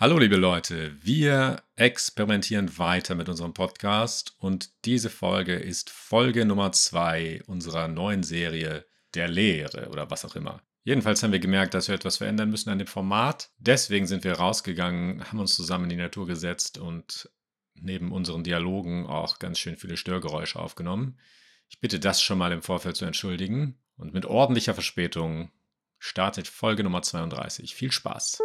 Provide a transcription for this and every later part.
Hallo liebe Leute, wir experimentieren weiter mit unserem Podcast und diese Folge ist Folge Nummer zwei unserer neuen Serie Der Lehre oder was auch immer. Jedenfalls haben wir gemerkt, dass wir etwas verändern müssen an dem Format. Deswegen sind wir rausgegangen, haben uns zusammen in die Natur gesetzt und neben unseren Dialogen auch ganz schön viele Störgeräusche aufgenommen. Ich bitte das schon mal im Vorfeld zu entschuldigen und mit ordentlicher Verspätung startet Folge Nummer 32. Viel Spaß!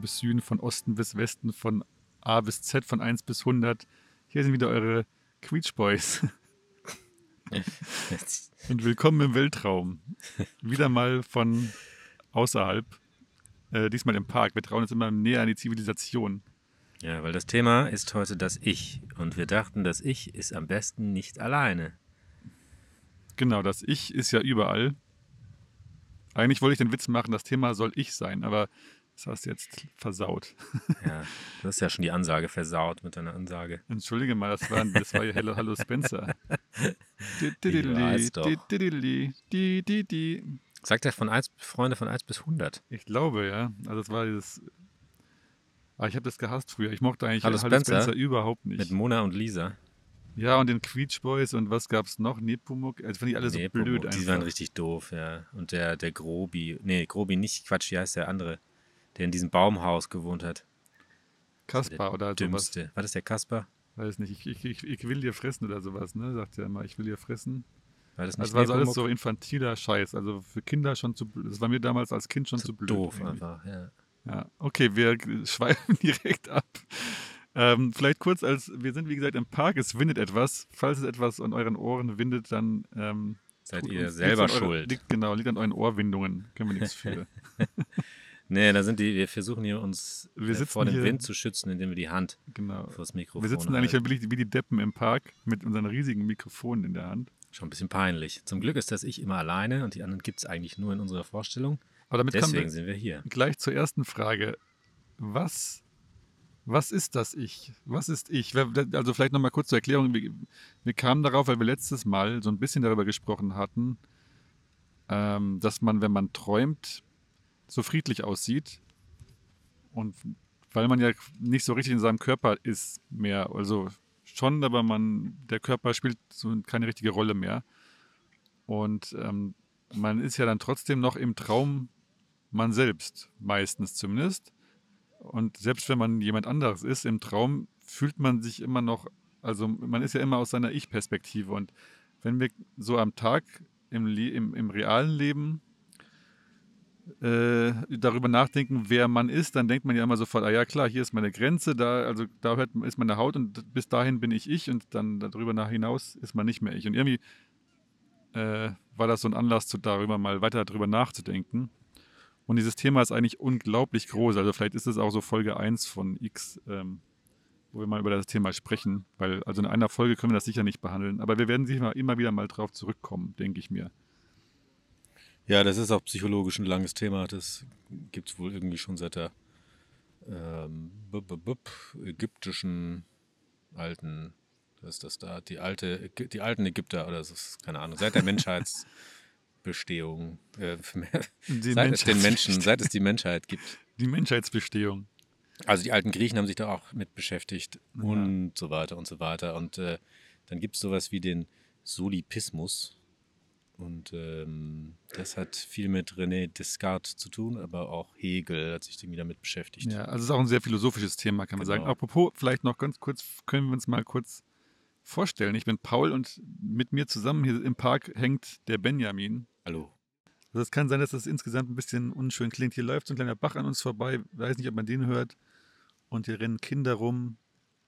Norden bis Süden, von Osten bis Westen, von A bis Z, von 1 bis 100. Hier sind wieder eure Queech Boys. Und willkommen im Weltraum. Wieder mal von außerhalb. Äh, diesmal im Park. Wir trauen uns immer näher an die Zivilisation. Ja, weil das Thema ist heute das Ich und wir dachten, das Ich ist am besten nicht alleine. Genau, das Ich ist ja überall. Eigentlich wollte ich den Witz machen, das Thema soll ich sein, aber das hast du jetzt versaut. Ja, du hast ja schon die Ansage versaut mit deiner Ansage. Entschuldige mal, das war, das war ja Hello, Hallo Spencer. Sagt er von 1, Freunde von 1 bis 100. Ich glaube, ja. Also es war dieses. Ah, ich habe das gehasst früher. Ich mochte eigentlich Hallo Spencer? überhaupt Mit nicht. Mona und Lisa. Ja, und den Queech Boys und was gab's noch? Nepomuk. Also fand ich alle so Nee, blöd Die einfach. waren richtig doof, ja. Und der, der Grobi, nee, Grobi nicht, Quatsch, wie heißt der andere? Der in diesem Baumhaus gewohnt hat. Kaspar oder sowas. Dümmste. War das der Kasper? Weiß nicht. Ich, ich, ich, will dir fressen oder sowas, ne? Sagt er immer. Ich will dir fressen. War das nicht Das war so alles so infantiler Scheiß. Also für Kinder schon zu blöd. Das war mir damals als Kind schon Zu zu blöd. doof irgendwie. einfach, ja. Ja, okay, wir schweifen direkt ab. Ähm, vielleicht kurz als, wir sind wie gesagt im Park, es windet etwas. Falls es etwas an euren Ohren windet, dann ähm, Seid ihr selber eurer- schuld. Liegt, genau, liegt an euren Ohrwindungen. Können wir nichts für. Nee, da sind die, wir versuchen hier uns Wir äh, sitzen vor dem Wind zu schützen, indem wir die Hand genau. vors Mikrofon Wir sitzen eigentlich halten. wie die, wie die Deppen im Park mit unseren riesigen Mikrofonen in der Hand. Schon ein bisschen peinlich. Zum Glück ist das Ich immer alleine und die anderen gibt es eigentlich nur in unserer Vorstellung. Aber damit Deswegen wir sind wir hier. gleich zur ersten Frage. Was, was ist das Ich? Was ist ich? Also vielleicht nochmal kurz zur Erklärung. Wir, wir kamen darauf, weil wir letztes Mal so ein bisschen darüber gesprochen hatten, ähm, dass man, wenn man träumt, so friedlich aussieht. Und weil man ja nicht so richtig in seinem Körper ist mehr. Also schon, aber man, der Körper spielt so keine richtige Rolle mehr. Und ähm, man ist ja dann trotzdem noch im Traum man selbst, meistens zumindest. Und selbst wenn man jemand anderes ist, im Traum fühlt man sich immer noch, also man ist ja immer aus seiner Ich-Perspektive. Und wenn wir so am Tag im, im, im realen Leben äh, darüber nachdenken, wer man ist, dann denkt man ja immer sofort, ah ja klar, hier ist meine Grenze, da, also da hört, ist meine Haut und bis dahin bin ich ich und dann darüber nach hinaus ist man nicht mehr ich. Und irgendwie äh, war das so ein Anlass, zu, darüber mal weiter darüber nachzudenken. Und dieses Thema ist eigentlich unglaublich groß. Also vielleicht ist es auch so Folge 1 von X, ähm, wo wir mal über das Thema sprechen. Weil, also in einer Folge können wir das sicher nicht behandeln. Aber wir werden sicher immer wieder mal drauf zurückkommen, denke ich mir. Ja, das ist auch psychologisch ein langes Thema. Das gibt es wohl irgendwie schon seit der ähm, bup, bup, bup, ägyptischen alten, was ist das da? Die, alte, die alten Ägypter oder so, keine Ahnung, seit der Menschheitsbestehung. Äh, Die seit es den Menschheits- Menschen, seit es die Menschheit gibt. Die Menschheitsbestehung. Also die alten Griechen haben sich da auch mit beschäftigt und so weiter und so weiter. Und äh, dann gibt es sowas wie den Solipismus. Und ähm, das hat viel mit René Descartes zu tun, aber auch Hegel hat sich irgendwie damit beschäftigt. Ja, also es ist auch ein sehr philosophisches Thema, kann man Genau. sagen. Apropos, vielleicht noch ganz kurz, können wir uns mal kurz vorstellen. Ich bin Paul und mit mir zusammen hier im Park hängt der Benjamin. Hallo. Also es kann sein, dass das insgesamt ein bisschen unschön klingt. Hier läuft so ein kleiner Bach an uns vorbei. Weiß nicht, ob man den hört. Und hier rennen Kinder rum.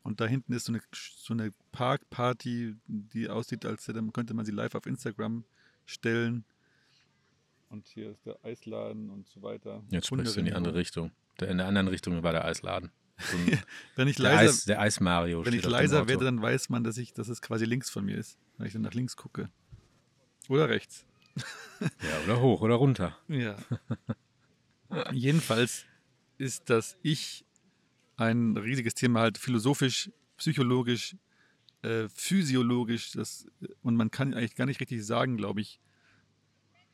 Und da hinten ist so eine, so eine Parkparty, die aussieht, als hätte- könnte man sie live auf Instagram stellen. Und hier ist der Eisladen und so weiter. Jetzt sprichst du in die andere Richtung. Der, in der anderen Richtung war der Eisladen. So Wenn ich der, leiser, Eis, der Eis-Mario wenn ich leiser werde, dann weiß man, dass, ich, dass es quasi links von mir ist, wenn ich dann nach links gucke. Oder rechts. Ja, oder hoch oder runter. Ja. Jedenfalls ist das Ich ein riesiges Thema, halt philosophisch, psychologisch, äh, physiologisch. Das, und man kann eigentlich gar nicht richtig sagen, glaube ich,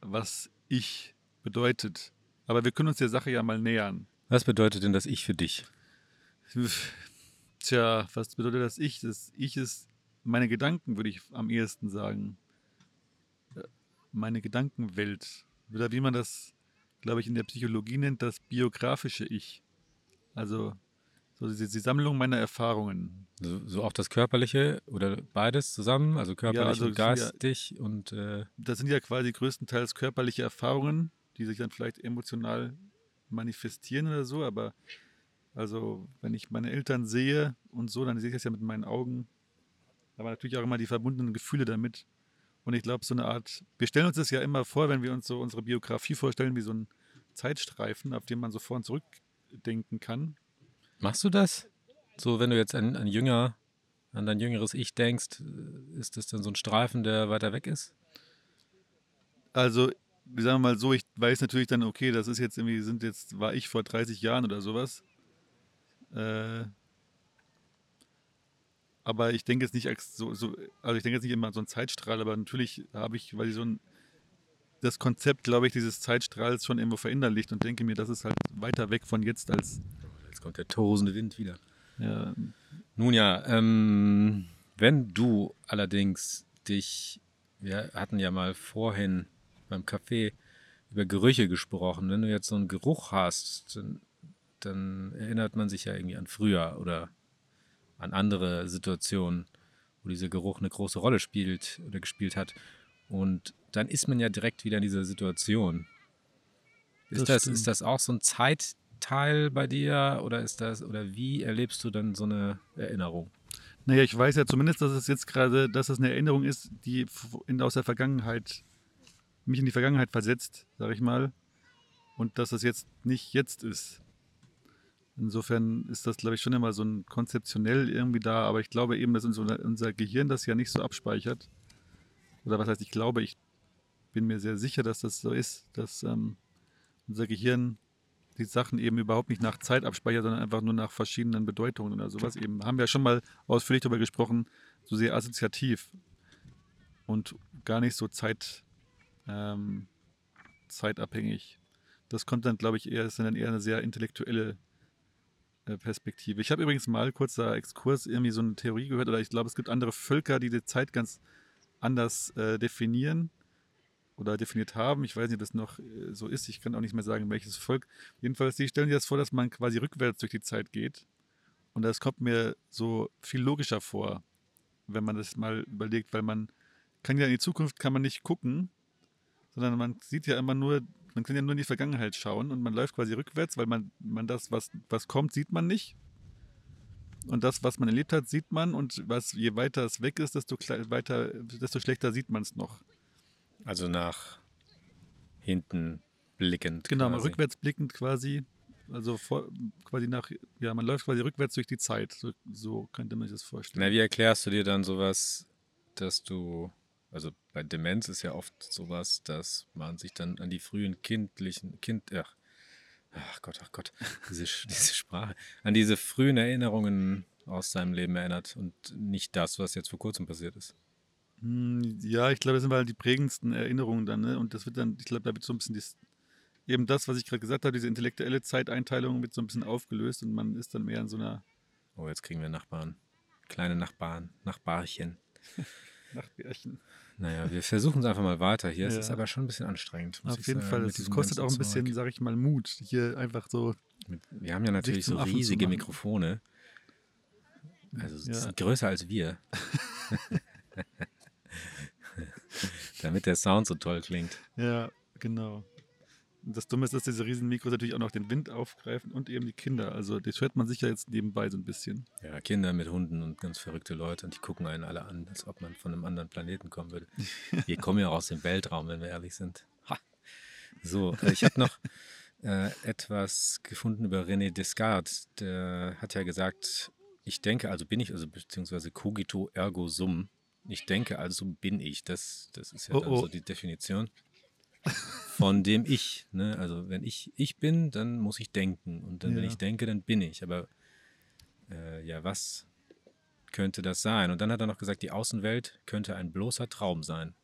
was Ich bedeutet. Aber wir können uns der Sache ja mal nähern. Was bedeutet denn das Ich für dich? Tja, was bedeutet das Ich? Das Ich ist meine Gedanken, würde ich am ehesten sagen. Äh, Meine Gedankenwelt. Oder wie man das, glaube ich, in der Psychologie nennt, das biografische Ich. Also so die, die Sammlung meiner Erfahrungen. So, so auch das Körperliche oder beides zusammen? Also körperlich also und sind ja- geistig und äh, Das sind ja quasi größtenteils körperliche Erfahrungen, die sich dann vielleicht emotional manifestieren oder so, aber also wenn ich meine Eltern sehe und so, dann sehe ich das ja mit meinen Augen. Aber natürlich auch immer die verbundenen Gefühle damit. Und ich glaube, so eine Art, wir stellen uns das ja immer vor, wenn wir uns so unsere Biografie vorstellen, wie so ein Zeitstreifen, auf den man so vor und zurückdenken kann. Machst du das? So, wenn du jetzt an, an jünger, an dein jüngeres Ich denkst, äh, ist das dann so ein Streifen, der weiter weg ist? Also, wir sagen mal so, ich weiß natürlich dann, okay, das ist jetzt irgendwie, sind jetzt, war ich vor 30 Jahren oder sowas. Äh, aber ich denke jetzt nicht so, so, also ich denke jetzt nicht immer an so einen Zeitstrahl, aber natürlich habe ich, weil ich so ein, das Konzept, glaube ich, dieses Zeitstrahls schon irgendwo verinnerlicht und denke mir, das ist halt weiter weg von jetzt als, Jetzt kommt der tosende Wind wieder. ja, Nun ja, ähm, wenn du allerdings dich, wir hatten ja mal vorhin beim Café über Gerüche gesprochen, wenn du jetzt so einen Geruch hast, dann, dann erinnert man sich ja irgendwie an früher oder an andere Situationen, wo dieser Geruch eine große Rolle spielt oder gespielt hat. Und dann ist man ja direkt wieder in dieser Situation. Ist Das das, ist das auch so ein Zeitteil bei dir oder ist das, oder wie erlebst du dann so eine Erinnerung? Naja, ich weiß ja zumindest, dass es jetzt gerade, dass es eine Erinnerung ist, die in, aus der Vergangenheit, mich in die Vergangenheit versetzt, sag ich mal. Und dass es jetzt nicht jetzt ist. Insofern ist das, glaube ich, schon immer so ein konzeptionell irgendwie da, aber ich glaube eben, dass unser, unser Gehirn das ja nicht so abspeichert. Oder was heißt, ich glaube, ich bin mir sehr sicher, dass das so ist, dass ähm, unser Gehirn die Sachen eben überhaupt nicht nach Zeit abspeichert, sondern einfach nur nach verschiedenen Bedeutungen oder sowas eben. Haben wir ja schon mal ausführlich darüber gesprochen, so sehr assoziativ und gar nicht so Zeit, ähm, zeitabhängig. Das kommt dann, glaube ich, eher, ist dann eher eine sehr intellektuelle äh, Perspektive. Ich habe übrigens mal, kurzer Exkurs, irgendwie so eine Theorie gehört, oder ich glaube, es gibt andere Völker, die die Zeit ganz anders äh, definieren oder definiert haben. Ich weiß nicht, ob das noch äh, so ist. Ich kann auch nicht mehr sagen, welches Volk. Jedenfalls, die stellen sich das vor, dass man quasi rückwärts durch die Zeit geht. Und das kommt mir so viel logischer vor, wenn man das mal überlegt, weil man kann ja in die Zukunft kann man nicht gucken, sondern man sieht ja immer nur, man kann ja nur in die Vergangenheit schauen und man läuft quasi rückwärts, weil man, man das, was, was kommt, sieht man nicht. Und das, was man erlebt hat, sieht man und was, je weiter es weg ist, desto, weiter, desto schlechter sieht man es noch. Also nach hinten blickend. Genau, mal rückwärts blickend quasi, also vor, quasi nach, ja, man läuft quasi rückwärts durch die Zeit. So, so könnte man sich das vorstellen. Na, wie erklärst du dir dann sowas, dass du, also bei Demenz ist ja oft sowas, dass man sich dann an die frühen kindlichen, Kind, ach, ach Gott, ach Gott, diese, diese Sprache, an diese frühen Erinnerungen aus seinem Leben erinnert und nicht das, was jetzt vor kurzem passiert ist. Hm, Ja, ich glaube, das sind halt die prägendsten Erinnerungen dann, ne? Und das wird dann, ich glaube, da wird so ein bisschen dies, eben das, was ich gerade gesagt habe, diese intellektuelle Zeiteinteilung wird so ein bisschen aufgelöst und man ist dann mehr in so einer Oh, jetzt kriegen wir Nachbarn. Kleine Nachbarn, Nachbarchen. Nachbärchen. Naja, wir versuchen es einfach mal weiter hier. Es Ja. ist aber schon ein bisschen anstrengend. Auf jeden sagen, Fall, es kostet auch ein bisschen, Zeug. sag ich mal, Mut, hier einfach so. Mit, wir haben ja natürlich so riesige. Mikrofone. Also Ja. sind größer als wir. Damit der Sound so toll klingt. Ja, genau. Und das Dumme ist, dass diese riesen Mikros natürlich auch noch den Wind aufgreifen und eben die Kinder. Also das hört man sicher jetzt nebenbei so ein bisschen. Ja, Kinder mit Hunden und ganz verrückte Leute und die gucken einen alle an, als ob man von einem anderen Planeten kommen würde. Wir kommen ja auch aus dem Weltraum, wenn wir ehrlich sind. Ha. So, äh, ich habe noch äh, etwas gefunden über René Descartes. Der hat ja gesagt, ich denke, also bin ich, also beziehungsweise cogito ergo sum. Ich denke, also bin ich. Das, das ist ja Oh, oh. so die Definition von dem Ich. Ne? Also wenn ich ich bin, dann muss ich denken. Und dann, wenn Ja. ich denke, dann bin ich. Aber äh, ja, was könnte das sein? Und dann hat er noch gesagt, die Außenwelt könnte ein bloßer Traum sein.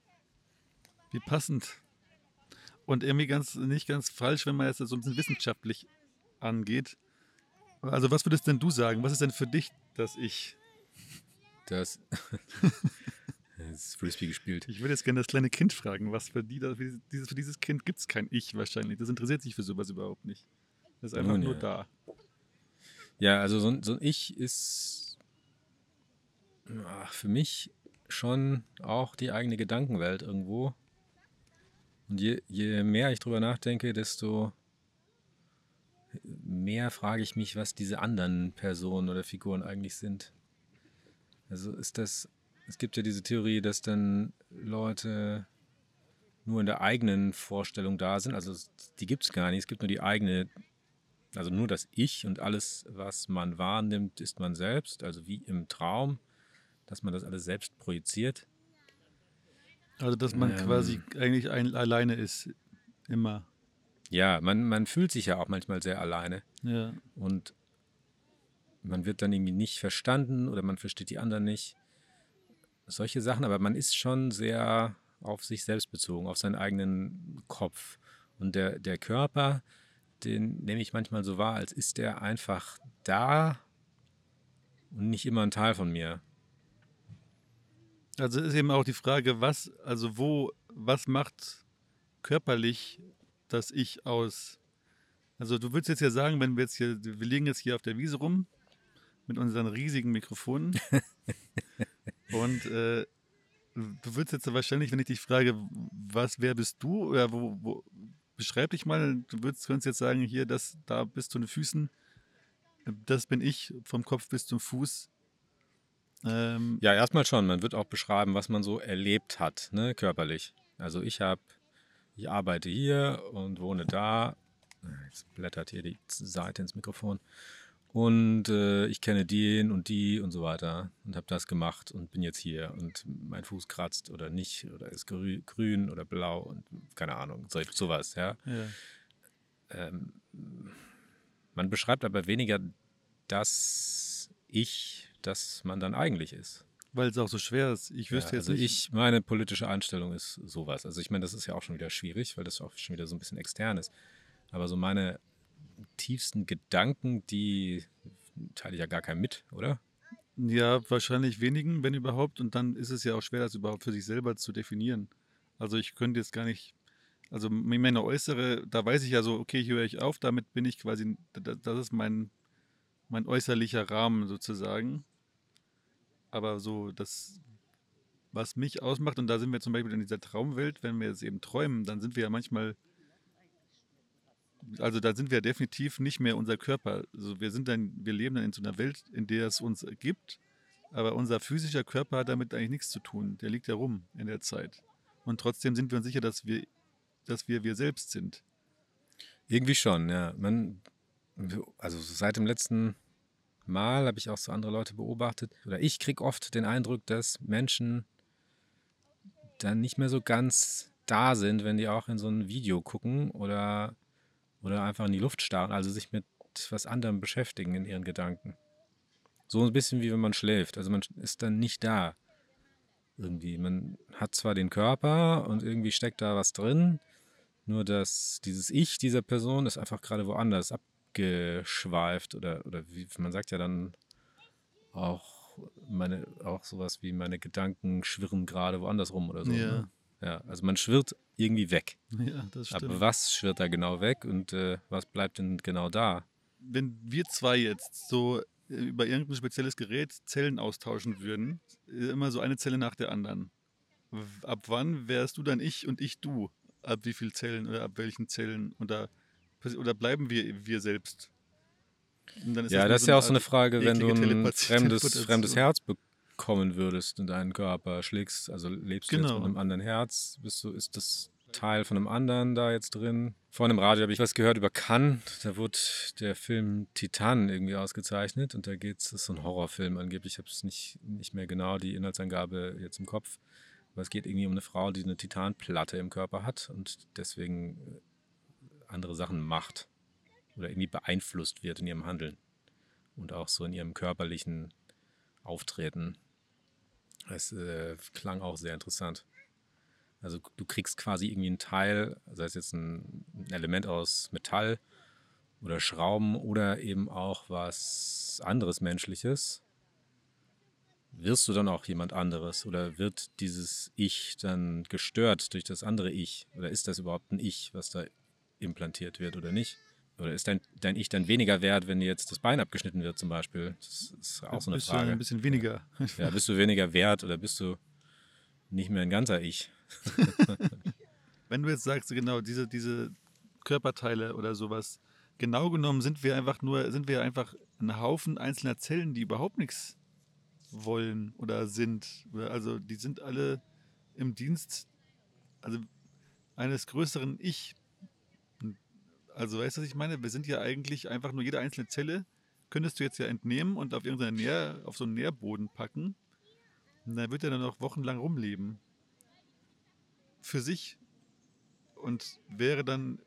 Wie passend. Und irgendwie ganz nicht ganz falsch, wenn man jetzt so ein bisschen wissenschaftlich angeht. Also was würdest denn du sagen? Was ist denn für dich das Ich? Das, ist Frisbee gespielt. Ich würde jetzt gerne das kleine Kind fragen, was für, die, für dieses, für dieses Kind gibt es kein Ich wahrscheinlich. Das interessiert sich für sowas überhaupt nicht. Das ist einfach Nun nur ja. da. Ja, also so, ein- so ein Ich ist ach, für mich schon auch die eigene Gedankenwelt irgendwo. Und je, je mehr ich drüber nachdenke, desto mehr frage ich mich, was diese anderen Personen oder Figuren eigentlich sind. Also ist das, es gibt ja diese Theorie, dass dann Leute nur in der eigenen Vorstellung da sind. Also die gibt es gar nicht. Es gibt nur die eigene also nur das Ich und alles, was man wahrnimmt, ist man selbst, also wie im Traum, dass man das alles selbst projiziert. Also dass man Ähm. quasi eigentlich ein, alleine ist. Immer. Ja, man, man fühlt sich ja auch manchmal sehr alleine Ja. und man wird dann irgendwie nicht verstanden oder man versteht die anderen nicht. Solche Sachen, aber man ist schon sehr auf sich selbst bezogen, auf seinen eigenen Kopf. Und der, der Körper, den nehme ich manchmal so wahr, als ist der einfach da und nicht immer ein Teil von mir. Also ist eben auch die Frage, was, also wo, was macht körperlich das Ich aus? Also du würdest jetzt ja sagen, wenn wir jetzt hier, wir liegen jetzt hier auf der Wiese rum mit unseren riesigen Mikrofonen und äh, du würdest jetzt wahrscheinlich, wenn ich dich frage, was, wer bist du oder wo, wo beschreib dich mal, du würdest, könntest jetzt sagen, hier, das, da bis zu den Füßen, das bin ich, vom Kopf bis zum Fuß. Ähm, Ja, erstmal schon. Man wird auch beschreiben, was man so erlebt hat, ne, körperlich. Also ich habe, ich arbeite hier und wohne da. Jetzt blättert hier die Seite ins Mikrofon. Und äh, ich kenne den und die und so weiter und habe das gemacht und bin jetzt hier und mein Fuß kratzt oder nicht oder ist grü grün oder blau und keine Ahnung, so, sowas, ja. ja. Ähm, man beschreibt aber weniger das Ich, das man dann eigentlich ist. Weil es auch so schwer ist. Ich Ja, wüsste jetzt also nicht. ich, meine politische Einstellung ist sowas. Also ich meine, das ist ja auch schon wieder schwierig, weil das auch schon wieder so ein bisschen extern ist. Aber so meine tiefsten Gedanken, die teile ich ja gar keinem mit, oder? Ja, wahrscheinlich wenigen, wenn überhaupt. Und dann ist es ja auch schwer, das überhaupt für sich selber zu definieren. Also ich könnte jetzt gar nicht. Also meine äußere, da weiß ich ja so, okay, hier höre ich auf, damit bin ich quasi, da- das ist mein, mein äußerlicher Rahmen sozusagen. Aber so das, was mich ausmacht, und da sind wir zum Beispiel in dieser Traumwelt, wenn wir jetzt eben träumen, dann sind wir ja manchmal also da sind wir definitiv nicht mehr unser Körper. Also wir sind dann, wir leben dann in so einer Welt, in der es uns gibt, aber unser physischer Körper hat damit eigentlich nichts zu tun. Der liegt ja rum in der Zeit. Und trotzdem sind wir uns sicher, dass wir, dass wir wir selbst sind. Irgendwie schon, ja. Man, also seit dem letzten Mal habe ich auch so andere Leute beobachtet. Oder ich kriege oft den Eindruck, dass Menschen dann nicht mehr so ganz da sind, wenn die auch in so ein Video gucken oder, oder einfach in die Luft starren, also sich mit was anderem beschäftigen in ihren Gedanken. So ein bisschen wie wenn man schläft. Also man ist dann nicht da. Irgendwie. Man hat zwar den Körper und irgendwie steckt da was drin, nur dass dieses Ich dieser Person ist einfach gerade woanders abgeschweift oder, oder wie man sagt ja dann auch meine, auch sowas wie meine Gedanken schwirren gerade woanders rum oder so. Ja. Ne? Ja, also man schwirrt irgendwie weg. Ja, das stimmt. Aber was schwirrt da genau weg und äh, was bleibt denn genau da? wenn wir zwei jetzt so äh, über irgendein spezielles Gerät Zellen austauschen würden, äh, immer so eine Zelle nach der anderen. Ab wann wärst du dann ich und ich du? Ab wie viel Zellen oder ab welchen Zellen? Oder, oder bleiben wir wir selbst? Und dann ja, nur das ist ja auch so eine Frage, wenn du ein fremdes, fremdes Herz bekommen würdest in deinen Körper, schlägst, also lebst du jetzt Genau. mit einem anderen Herz, bist du, ist das Teil von einem anderen da jetzt drin. Vor einem Radio habe ich was gehört über Cannes. Da wurde der Film Titan irgendwie ausgezeichnet und da geht es, das ist so ein Horrorfilm angeblich. Ich habe es nicht, nicht mehr genau, die Inhaltsangabe jetzt im Kopf. Aber es geht irgendwie um eine Frau, die eine Titanplatte im Körper hat und deswegen äh, andere Sachen macht oder irgendwie beeinflusst wird in ihrem Handeln und auch so in ihrem körperlichen Auftreten. Es äh, klang auch sehr interessant. Also du kriegst quasi irgendwie einen Teil, sei es jetzt ein, ein Element aus Metall oder Schrauben oder eben auch was anderes Menschliches. Wirst du dann auch jemand anderes oder wird dieses Ich dann gestört durch das andere Ich? Oder ist das überhaupt ein Ich, was da implantiert wird oder nicht? Oder ist dein, dein Ich dann weniger wert, wenn dir jetzt das Bein abgeschnitten wird zum Beispiel? Das ist auch so eine bist Frage. Du ein bisschen weniger. Ja, bist du weniger wert oder bist du nicht mehr ein ganzer Ich? Wenn du jetzt sagst, genau, diese, diese Körperteile oder sowas, genau genommen sind wir einfach nur, sind wir einfach ein Haufen einzelner Zellen, die überhaupt nichts wollen oder sind. Also die sind alle im Dienst, also eines größeren Ich. Also weißt du, was ich meine? Wir sind ja eigentlich einfach nur jede einzelne Zelle, könntest du jetzt ja entnehmen und auf irgendeinen Nähr, auf so einen Nährboden packen. Und dann wird er dann noch wochenlang rumleben. Für sich. Und wäre dann,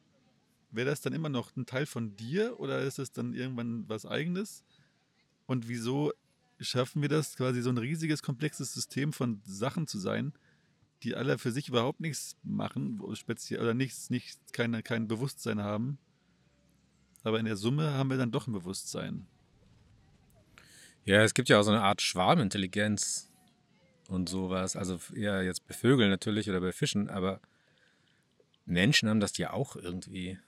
wäre das dann immer noch ein Teil von dir oder ist es dann irgendwann was eigenes? Und wieso schaffen wir das, quasi so ein riesiges, komplexes System von Sachen zu sein, die alle für sich überhaupt nichts machen, speziell oder nichts, nichts, keine, kein Bewusstsein haben. Aber in der Summe haben wir dann doch ein Bewusstsein. Ja, es gibt ja auch so eine Art Schwarmintelligenz und sowas. Also eher jetzt bei Vögeln natürlich oder bei Fischen, aber Menschen haben das ja auch irgendwie.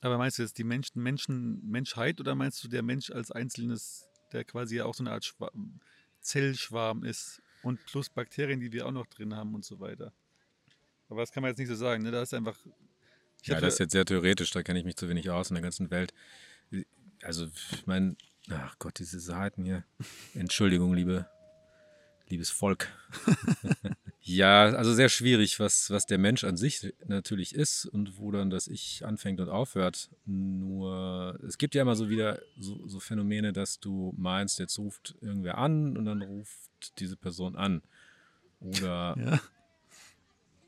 Aber meinst du jetzt die Menschen, Menschen, Menschheit oder meinst du der Mensch als einzelnes, der quasi ja auch so eine Art Schwa Zellschwarm ist und plus Bakterien, die wir auch noch drin haben und so weiter? Aber das kann man jetzt nicht so sagen, ne? Da ist einfach. Ja, das ist jetzt sehr theoretisch, da kenne ich mich zu wenig aus in der ganzen Welt. Also, ich meine, ach Gott, diese Seiten hier. Entschuldigung, liebe, liebes Volk. ja, also sehr schwierig, was, was der Mensch an sich natürlich ist und wo dann das Ich anfängt und aufhört. Nur, es gibt ja immer so wieder so, so Phänomene, dass du meinst, jetzt ruft irgendwer an und dann ruft diese Person an. Oder ja.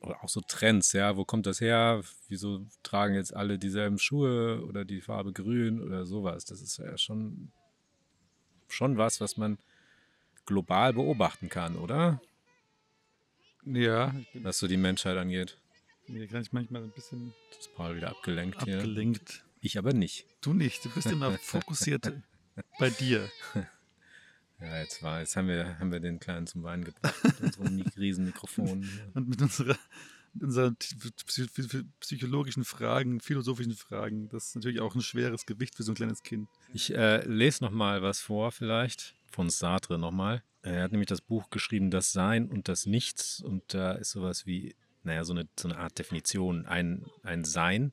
oder auch so Trends, ja, wo kommt das her? Wieso tragen jetzt alle dieselben Schuhe oder die Farbe grün oder sowas? Das ist ja schon, schon was, was man global beobachten kann, oder? Ja, Was so die Menschheit angeht. mir kann ich manchmal ein bisschen Das ist Paul wieder abgelenkt hier. abgelenkt. Ich aber nicht. Du nicht, du bist immer fokussiert bei dir. Ja, jetzt war, jetzt haben wir, haben wir den Kleinen zum Weinen gebracht mit unserem riesen Mikrofon. Und mit unserer, unseren psy- psy- psychologischen Fragen, philosophischen Fragen, das ist natürlich auch ein schweres Gewicht für so ein kleines Kind. Ich äh, lese noch mal was vor, vielleicht von Sartre nochmal. Er hat nämlich das Buch geschrieben, Das Sein und das Nichts. Und da ist sowas wie, naja, so eine, so eine Art Definition. Ein, ein Sein,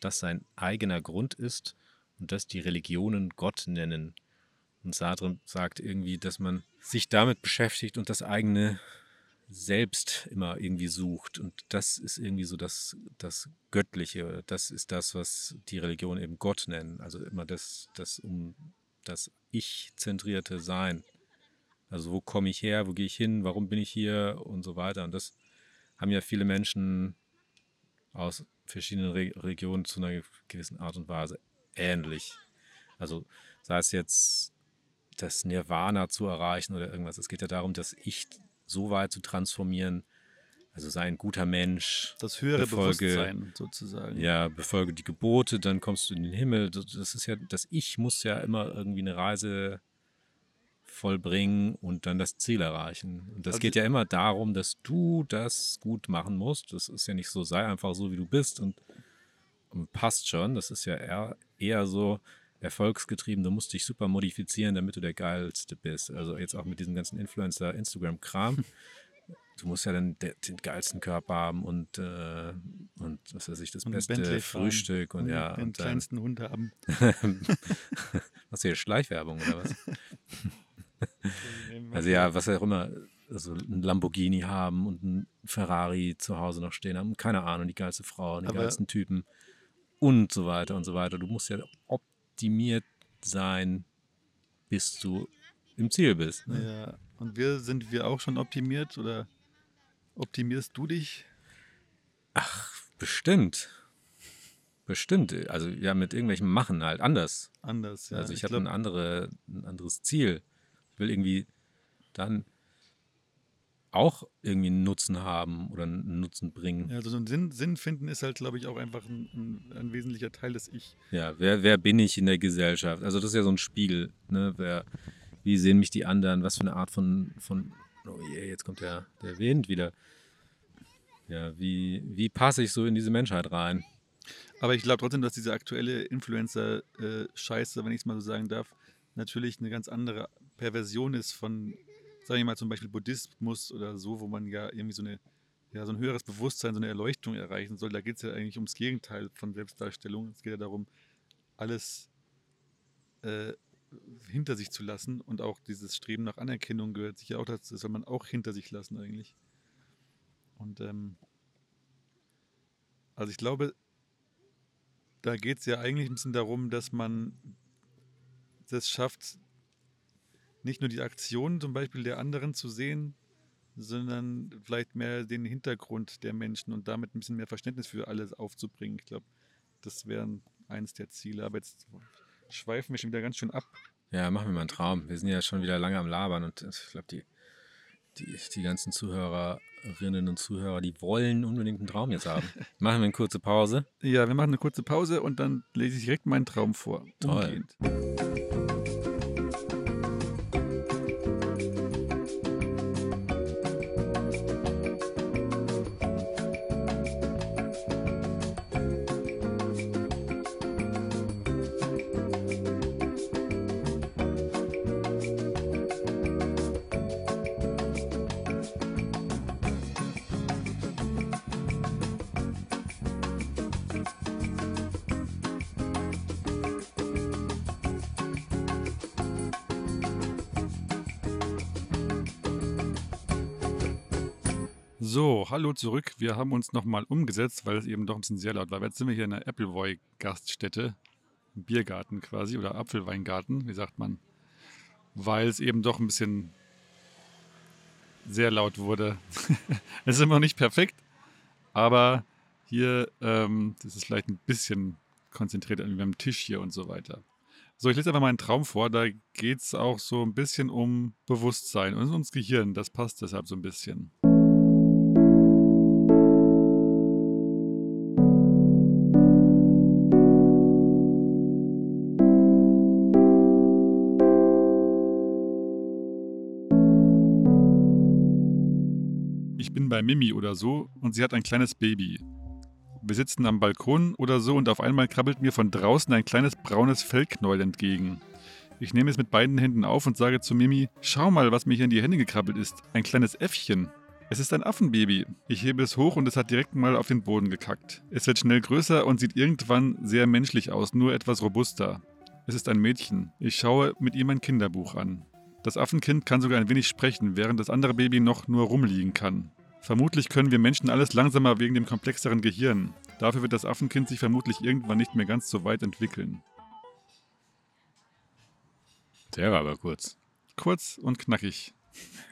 das sein eigener Grund ist und das die Religionen Gott nennen. Und Sartre sagt irgendwie, dass man sich damit beschäftigt und das eigene Selbst immer irgendwie sucht. Und das ist irgendwie so das, das Göttliche. Das ist das, was die Religionen eben Gott nennen. Also immer das, das um das Ich-zentrierte Sein. Also wo komme ich her, wo gehe ich hin, warum bin ich hier und so weiter. Und das haben ja viele Menschen aus verschiedenen Re Regionen zu einer gewissen Art und Weise ähnlich. Also sei es jetzt das Nirvana zu erreichen oder irgendwas. Es geht ja darum, das Ich so weit zu transformieren. Also sei ein guter Mensch. Das höhere Befolge- Bewusstsein sozusagen. Ja, befolge die Gebote, dann kommst du in den Himmel. Das ist ja, das Ich muss ja immer irgendwie eine Reise vollbringen und dann das Ziel erreichen. Und das Also- geht ja immer darum, dass du das gut machen musst. Das ist ja nicht so, sei einfach so, wie du bist und, und passt schon. Das ist ja eher, eher so erfolgsgetrieben. Du musst dich super modifizieren, damit du der Geilste bist. Also jetzt auch mit diesem ganzen Influencer-Instagram-Kram. Du musst ja dann de- den geilsten Körper haben und, äh, und was weiß ich, das Und beste. Frühstück und, ja. den Und dann, kleinsten Hund haben. was hier, Schleichwerbung oder was? Also ja, was auch immer, also ein Lamborghini haben und ein Ferrari zu Hause noch stehen haben, keine Ahnung, die geilste Frau, die Aber- geilsten Typen und so weiter und so weiter. Du musst ja optimiert sein, bis du im Ziel bist. Ne? Ja. Und wir sind wir auch schon optimiert oder optimierst du dich? Ach, bestimmt. Bestimmt. Also ja, mit irgendwelchem Machen halt anders. Anders, ja. also ich, habe glaub- ein, andere, ein anderes Ziel. Ich will irgendwie dann auch irgendwie einen Nutzen haben oder einen Nutzen bringen. Ja, also so ein Sinn, Sinn finden ist halt, glaube ich, auch einfach ein, ein, ein wesentlicher Teil des Ich. Ja, wer, wer bin ich in der Gesellschaft? Also das ist ja so ein Spiegel. Ne? Wer, wie sehen mich die anderen? Was für eine Art von, von oh je, jetzt kommt der, der Wind wieder. Ja, wie, wie passe ich so in diese Menschheit rein? Aber ich glaube trotzdem, dass diese aktuelle Influencer-Scheiße, wenn ich es mal so sagen darf, natürlich eine ganz andere Perversion ist von, sage ich mal, zum Beispiel Buddhismus oder so, wo man ja irgendwie so eine ja, so ein höheres Bewusstsein, so eine Erleuchtung erreichen soll. Da geht es ja eigentlich ums Gegenteil von Selbstdarstellung. Es geht ja darum, alles äh, hinter sich zu lassen und auch dieses Streben nach Anerkennung gehört sicher auch dazu, das soll man auch hinter sich lassen eigentlich. Und ähm, also ich glaube, da geht es ja eigentlich ein bisschen darum, dass man das schafft, nicht nur die Aktionen zum Beispiel der anderen zu sehen, sondern vielleicht mehr den Hintergrund der Menschen und damit ein bisschen mehr Verständnis für alles aufzubringen. Ich glaube, das wären eines der Ziele. Aber jetzt schweifen wir schon wieder ganz schön ab. Ja, machen wir mal einen Traum. Wir sind ja schon wieder lange am Labern und ich glaube, die, die, die ganzen Zuhörerinnen und Zuhörer, die wollen unbedingt einen Traum jetzt haben. machen wir eine kurze Pause. Ja, wir machen eine kurze Pause und dann lese ich direkt meinen Traum vor. Toll. Umgehend. Zurück. Wir haben uns nochmal umgesetzt, weil es eben doch ein bisschen sehr laut war. Jetzt sind wir hier in der Appleboy-Gaststätte, Biergarten quasi oder Apfelweingarten, wie sagt man, weil es eben doch ein bisschen sehr laut wurde. es ist immer noch nicht perfekt, aber hier, ähm, das ist vielleicht ein bisschen konzentriert an dem Tisch hier und so weiter. So, ich lese einfach mal einen Traum vor. Da geht es auch so ein bisschen um Bewusstsein und ums Gehirn. Das passt deshalb so ein bisschen. Bin bei Mimi oder so und sie hat ein kleines Baby. Wir sitzen am Balkon oder so und auf einmal krabbelt mir von draußen ein kleines braunes Fellknäuel entgegen. Ich nehme es mit beiden Händen auf und sage zu Mimi, schau mal, was mir hier in die Hände gekrabbelt ist. Ein kleines Äffchen. Es ist ein Affenbaby. Ich hebe es hoch und es hat direkt mal auf den Boden gekackt. Es wird schnell größer und sieht irgendwann sehr menschlich aus, nur etwas robuster. Es ist ein Mädchen. Ich schaue mit ihm ein Kinderbuch an. Das Affenkind kann sogar ein wenig sprechen, während das andere Baby noch nur rumliegen kann. Vermutlich können wir Menschen alles langsamer wegen dem komplexeren Gehirn. Dafür wird das Affenkind sich vermutlich irgendwann nicht mehr ganz so weit entwickeln. Der war aber kurz. Kurz und knackig.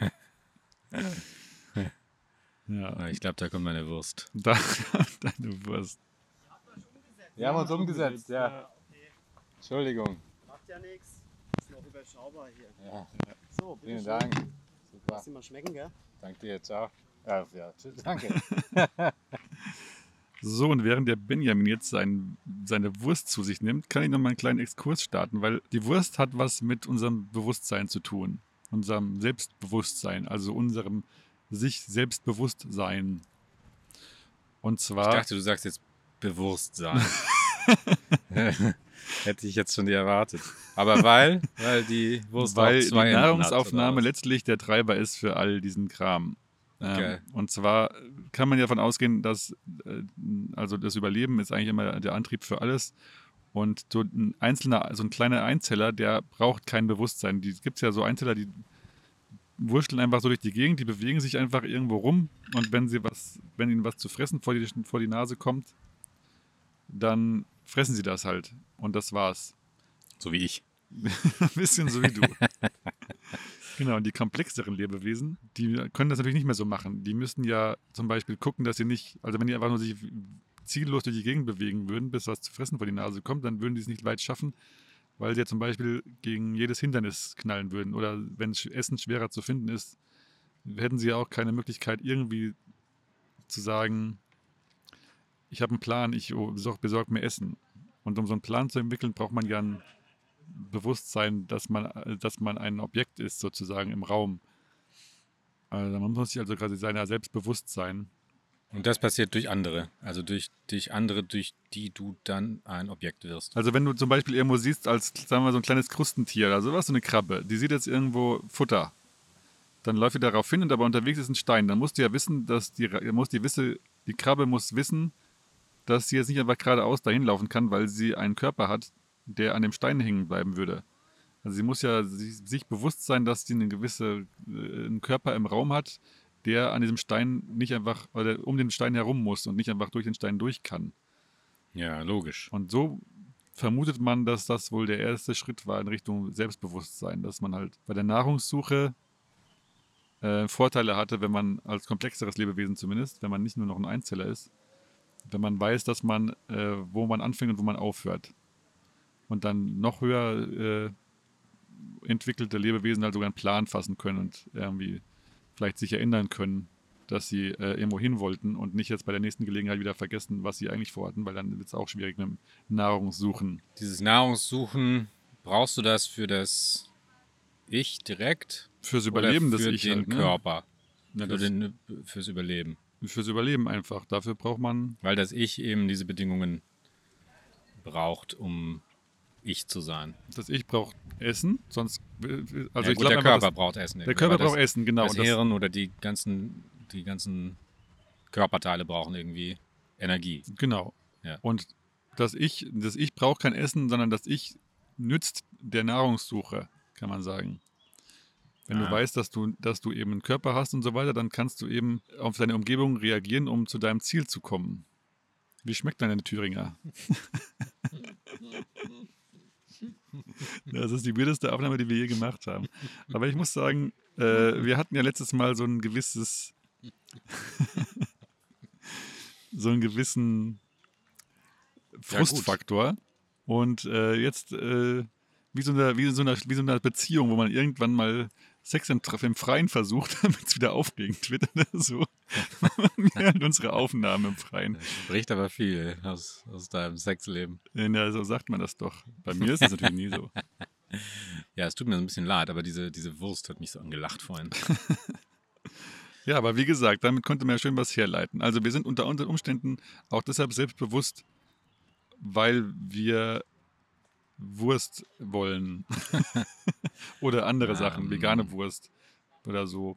ja, Ah, Ich glaube, da kommt meine Wurst. da, deine Wurst. Wir haben uns umgesetzt, ja. Entschuldigung. Macht ja nichts. Ist noch überschaubar hier. Ja, So, bitte schön. Super. Lass ihn mal schmecken, gell? Danke dir, ciao. Ja, ja, tschüss, danke. So, und während der Benjamin jetzt sein, seine Wurst zu sich nimmt, kann ich noch mal einen kleinen Exkurs starten, weil die Wurst hat was mit unserem Bewusstsein zu tun. Unserem Selbstbewusstsein, also unserem sich Selbstbewusstsein. Und Ich zwar. dachte, du sagst jetzt Bewusstsein. Hätte ich jetzt schon dir erwartet. Aber weil? Weil die Wurst weil die Nahrungsaufnahme letztlich der Treiber ist für all diesen Kram. Okay. Ähm, und zwar kann man ja davon ausgehen, dass äh, also das Überleben ist eigentlich immer der Antrieb für alles. Und so ein einzelner, so ein kleiner Einzeller, der braucht kein Bewusstsein. Die gibt es ja so Einzeller, die wurschteln einfach so durch die Gegend, die bewegen sich einfach irgendwo rum und wenn sie was, wenn ihnen was zu fressen vor die, vor die Nase kommt, dann fressen sie das halt. Und das war's. So wie ich. Ein bisschen so wie du. genau, und die komplexeren Lebewesen, die können das natürlich nicht mehr so machen. Die müssten ja zum Beispiel gucken, dass sie nicht, also wenn die einfach nur sich ziellos durch die Gegend bewegen würden, bis was zu fressen vor die Nase kommt, dann würden die es nicht weit schaffen, weil sie ja zum Beispiel gegen jedes Hindernis knallen würden. Oder wenn Essen schwerer zu finden ist, hätten sie ja auch keine Möglichkeit, irgendwie zu sagen, ich habe einen Plan, ich besorge besorg mir Essen. Und um so einen Plan zu entwickeln, braucht man ja ein Bewusstsein, dass man, dass man ein Objekt ist, sozusagen im Raum. Also man muss sich also quasi seiner selbst bewusst sein. Und das passiert durch andere. Also durch, durch andere, durch die du dann ein Objekt wirst. Also wenn du zum Beispiel irgendwo siehst, als, sagen wir so ein kleines Krustentier oder sowas, so eine Krabbe, die sieht jetzt irgendwo Futter. Dann läuft die darauf hin und aber unterwegs ist ein Stein. Dann musst du ja wissen, dass die, muss die, wisse, die Krabbe muss wissen, dass sie jetzt nicht einfach geradeaus dahin laufen kann, weil sie einen Körper hat, der an dem Stein hängen bleiben würde. Also sie muss ja sich, bewusst sein, dass sie eine gewisse, äh, einen Körper im Raum hat, der an diesem Stein nicht einfach, oder um den Stein herum muss und nicht einfach durch den Stein durch kann. Ja, logisch. Und so vermutet man, dass das wohl der erste Schritt war in Richtung Selbstbewusstsein, dass man halt bei der Nahrungssuche äh, Vorteile hatte, wenn man als komplexeres Lebewesen zumindest, wenn man nicht nur noch ein Einzeller ist, wenn man weiß, dass man, äh, wo man anfängt und wo man aufhört. Und dann noch höher äh, entwickelte Lebewesen halt sogar einen Plan fassen können und irgendwie vielleicht sich erinnern können, dass sie äh, irgendwo hin wollten und nicht jetzt bei der nächsten Gelegenheit wieder vergessen, was sie eigentlich vorhatten, weil dann wird es auch schwierig mit dem Nahrungssuchen. Dieses Nahrungssuchen, brauchst du das für das Ich direkt? Fürs Oder Überleben des für Ich den halt, ne? Körper? Ja, für den, fürs Überleben. fürs Überleben einfach. Dafür braucht man, Weil das Ich eben diese Bedingungen braucht, um Ich zu sein. das Ich braucht Essen, sonst, äh, also ja, ich gut, glaube der Körper das- braucht Essen. der Körper das, braucht Essen, genau. Das und das, Hirn oder die ganzen, die ganzen Körperteile brauchen irgendwie Energie. Genau. Ja. Und das Ich, das Ich braucht kein Essen, sondern das Ich nützt der Nahrungssuche, kann man sagen. Wenn Ah. du weißt, dass du, dass du eben einen Körper hast und so weiter, dann kannst du eben auf deine Umgebung reagieren, um zu deinem Ziel zu kommen. Wie schmeckt deine Thüringer? Das ist die weirdeste Aufnahme, die wir je gemacht haben. Aber ich muss sagen, äh, wir hatten ja letztes Mal so ein gewisses, so einen gewissen Frustfaktor. Und äh, jetzt, äh, wie, so eine, wie, so eine, wie so eine Beziehung, wo man irgendwann mal Sex im, im Freien versucht, damit es wieder aufregend wird oder so. Während unsere Aufnahmen im Freien. Das spricht aber viel aus, aus deinem Sexleben. Ja, so sagt man das doch. Bei mir ist es natürlich nie so. Ja, es tut mir so ein bisschen leid, aber diese, diese Wurst hat mich so angelacht vorhin. Ja, aber wie gesagt, damit konnte man ja schön was herleiten. Also wir sind unter unseren Umständen auch deshalb selbstbewusst, weil wir Wurst wollen. oder andere Ähm. Sachen, vegane Wurst oder so.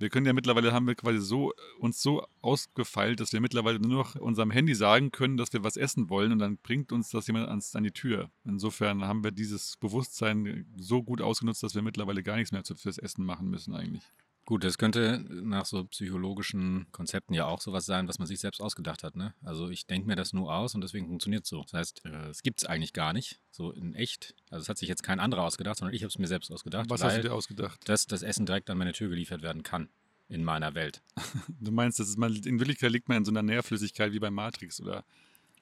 Wir können ja mittlerweile, haben wir quasi so uns so ausgefeilt, dass wir mittlerweile nur noch unserem Handy sagen können, dass wir was essen wollen und dann bringt uns das jemand ans, an die Tür. Insofern haben wir dieses Bewusstsein so gut ausgenutzt, dass wir mittlerweile gar nichts mehr zu- fürs Essen machen müssen eigentlich. Gut, das könnte nach so psychologischen Konzepten ja auch sowas sein, was man sich selbst ausgedacht hat. Ne? Also ich denke mir das nur aus und deswegen funktioniert es so. Das heißt, äh, es gibt es eigentlich gar nicht, so in echt. Also es hat sich jetzt kein anderer ausgedacht, sondern ich habe es mir selbst ausgedacht, Was hast du dir ausgedacht? dass das Essen direkt an meine Tür geliefert werden kann in meiner Welt. Du meinst, das ist mal, in Wirklichkeit liegt man in so einer Nährflüssigkeit wie bei Matrix, oder?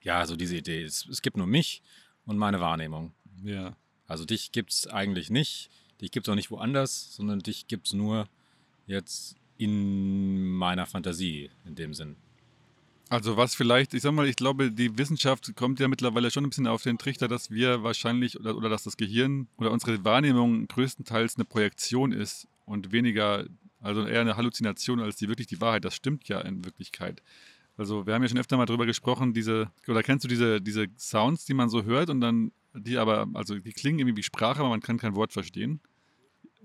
Ja, so diese Idee. Es, es gibt nur mich und meine Wahrnehmung. Ja. Also dich gibt es eigentlich nicht, dich gibt es auch nicht woanders, sondern dich gibt es nur jetzt in meiner Fantasie in dem Sinn. Also was vielleicht, ich sag mal, ich glaube, die Wissenschaft kommt ja mittlerweile schon ein bisschen auf den Trichter, dass wir wahrscheinlich oder, oder dass das Gehirn oder unsere Wahrnehmung größtenteils eine Projektion ist und weniger, also eher eine Halluzination als die wirklich die Wahrheit. Das stimmt ja in Wirklichkeit. Also wir haben ja schon öfter mal drüber gesprochen, diese, oder kennst du diese, diese Sounds, die man so hört und dann, die aber, also die klingen irgendwie wie Sprache, aber man kann kein Wort verstehen.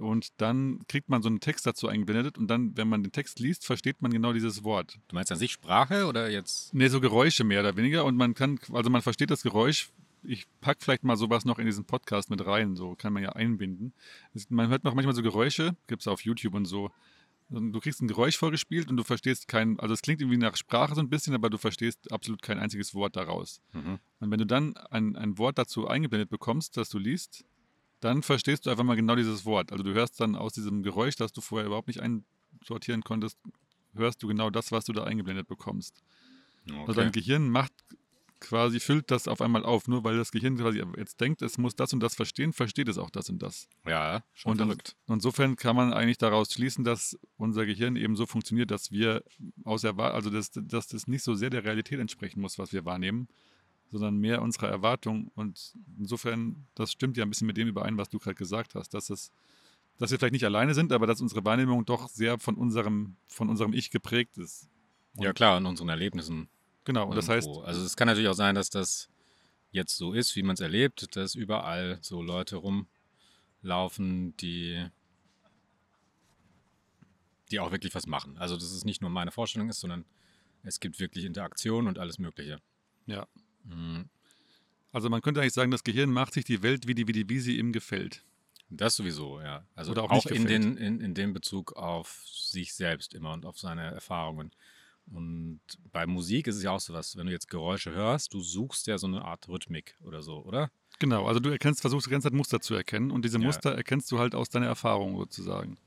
Und dann kriegt man so einen Text dazu eingeblendet und dann, wenn man den Text liest, versteht man genau dieses Wort. Du meinst an sich Sprache oder jetzt? Ne, so Geräusche mehr oder weniger. Und man kann, also man versteht das Geräusch ich pack vielleicht mal sowas noch in diesen Podcast mit rein, so kann man ja einbinden. Man hört noch manchmal so Geräusche, gibt es auf YouTube und so. Du kriegst ein Geräusch vorgespielt und du verstehst kein, also es klingt irgendwie nach Sprache so ein bisschen, aber du verstehst absolut kein einziges Wort daraus. Mhm. Und wenn du dann ein, ein Wort dazu eingeblendet bekommst, das du liest, dann verstehst du einfach mal genau dieses Wort. Also du hörst dann aus diesem Geräusch, das du vorher überhaupt nicht einsortieren konntest, hörst du genau das, was du da eingeblendet bekommst. Also dein Gehirn macht quasi, füllt das auf einmal auf. Nur weil das Gehirn quasi jetzt denkt, es muss das und das verstehen, versteht es auch das und das. Ja, schon Und verrückt. in- insofern kann man eigentlich daraus schließen, dass unser Gehirn eben so funktioniert, dass wir aus Erwa- also dass, dass das nicht so sehr der Realität entsprechen muss, was wir wahrnehmen, sondern mehr unserer Erwartung. Und insofern, das stimmt ja ein bisschen mit dem überein, was du gerade gesagt hast, dass es dass wir vielleicht nicht alleine sind, aber dass unsere Wahrnehmung doch sehr von unserem, von unserem Ich geprägt ist. Ja, klar, in unseren Erlebnissen. Genau, und das heißt, also es kann natürlich auch sein, dass das jetzt so ist, wie man es erlebt, dass überall so Leute rumlaufen, die die auch wirklich was machen. Also dass es nicht nur meine Vorstellung ist, sondern es gibt wirklich Interaktion und alles Mögliche. ja. Mhm. Also man könnte eigentlich sagen, das Gehirn macht sich die Welt, wie, die, wie, die, wie sie ihm gefällt. Das sowieso, ja. Also Oder auch auch, nicht in, den, in, in dem Bezug auf sich selbst immer und auf seine Erfahrungen. Und bei Musik ist es ja auch so was, wenn du jetzt Geräusche hörst, du suchst ja so eine Art Rhythmik oder so, oder? Genau, also du erkennst, versuchst die ganze Zeit Muster zu erkennen und diese Ja. Muster erkennst du halt aus deiner Erfahrung sozusagen.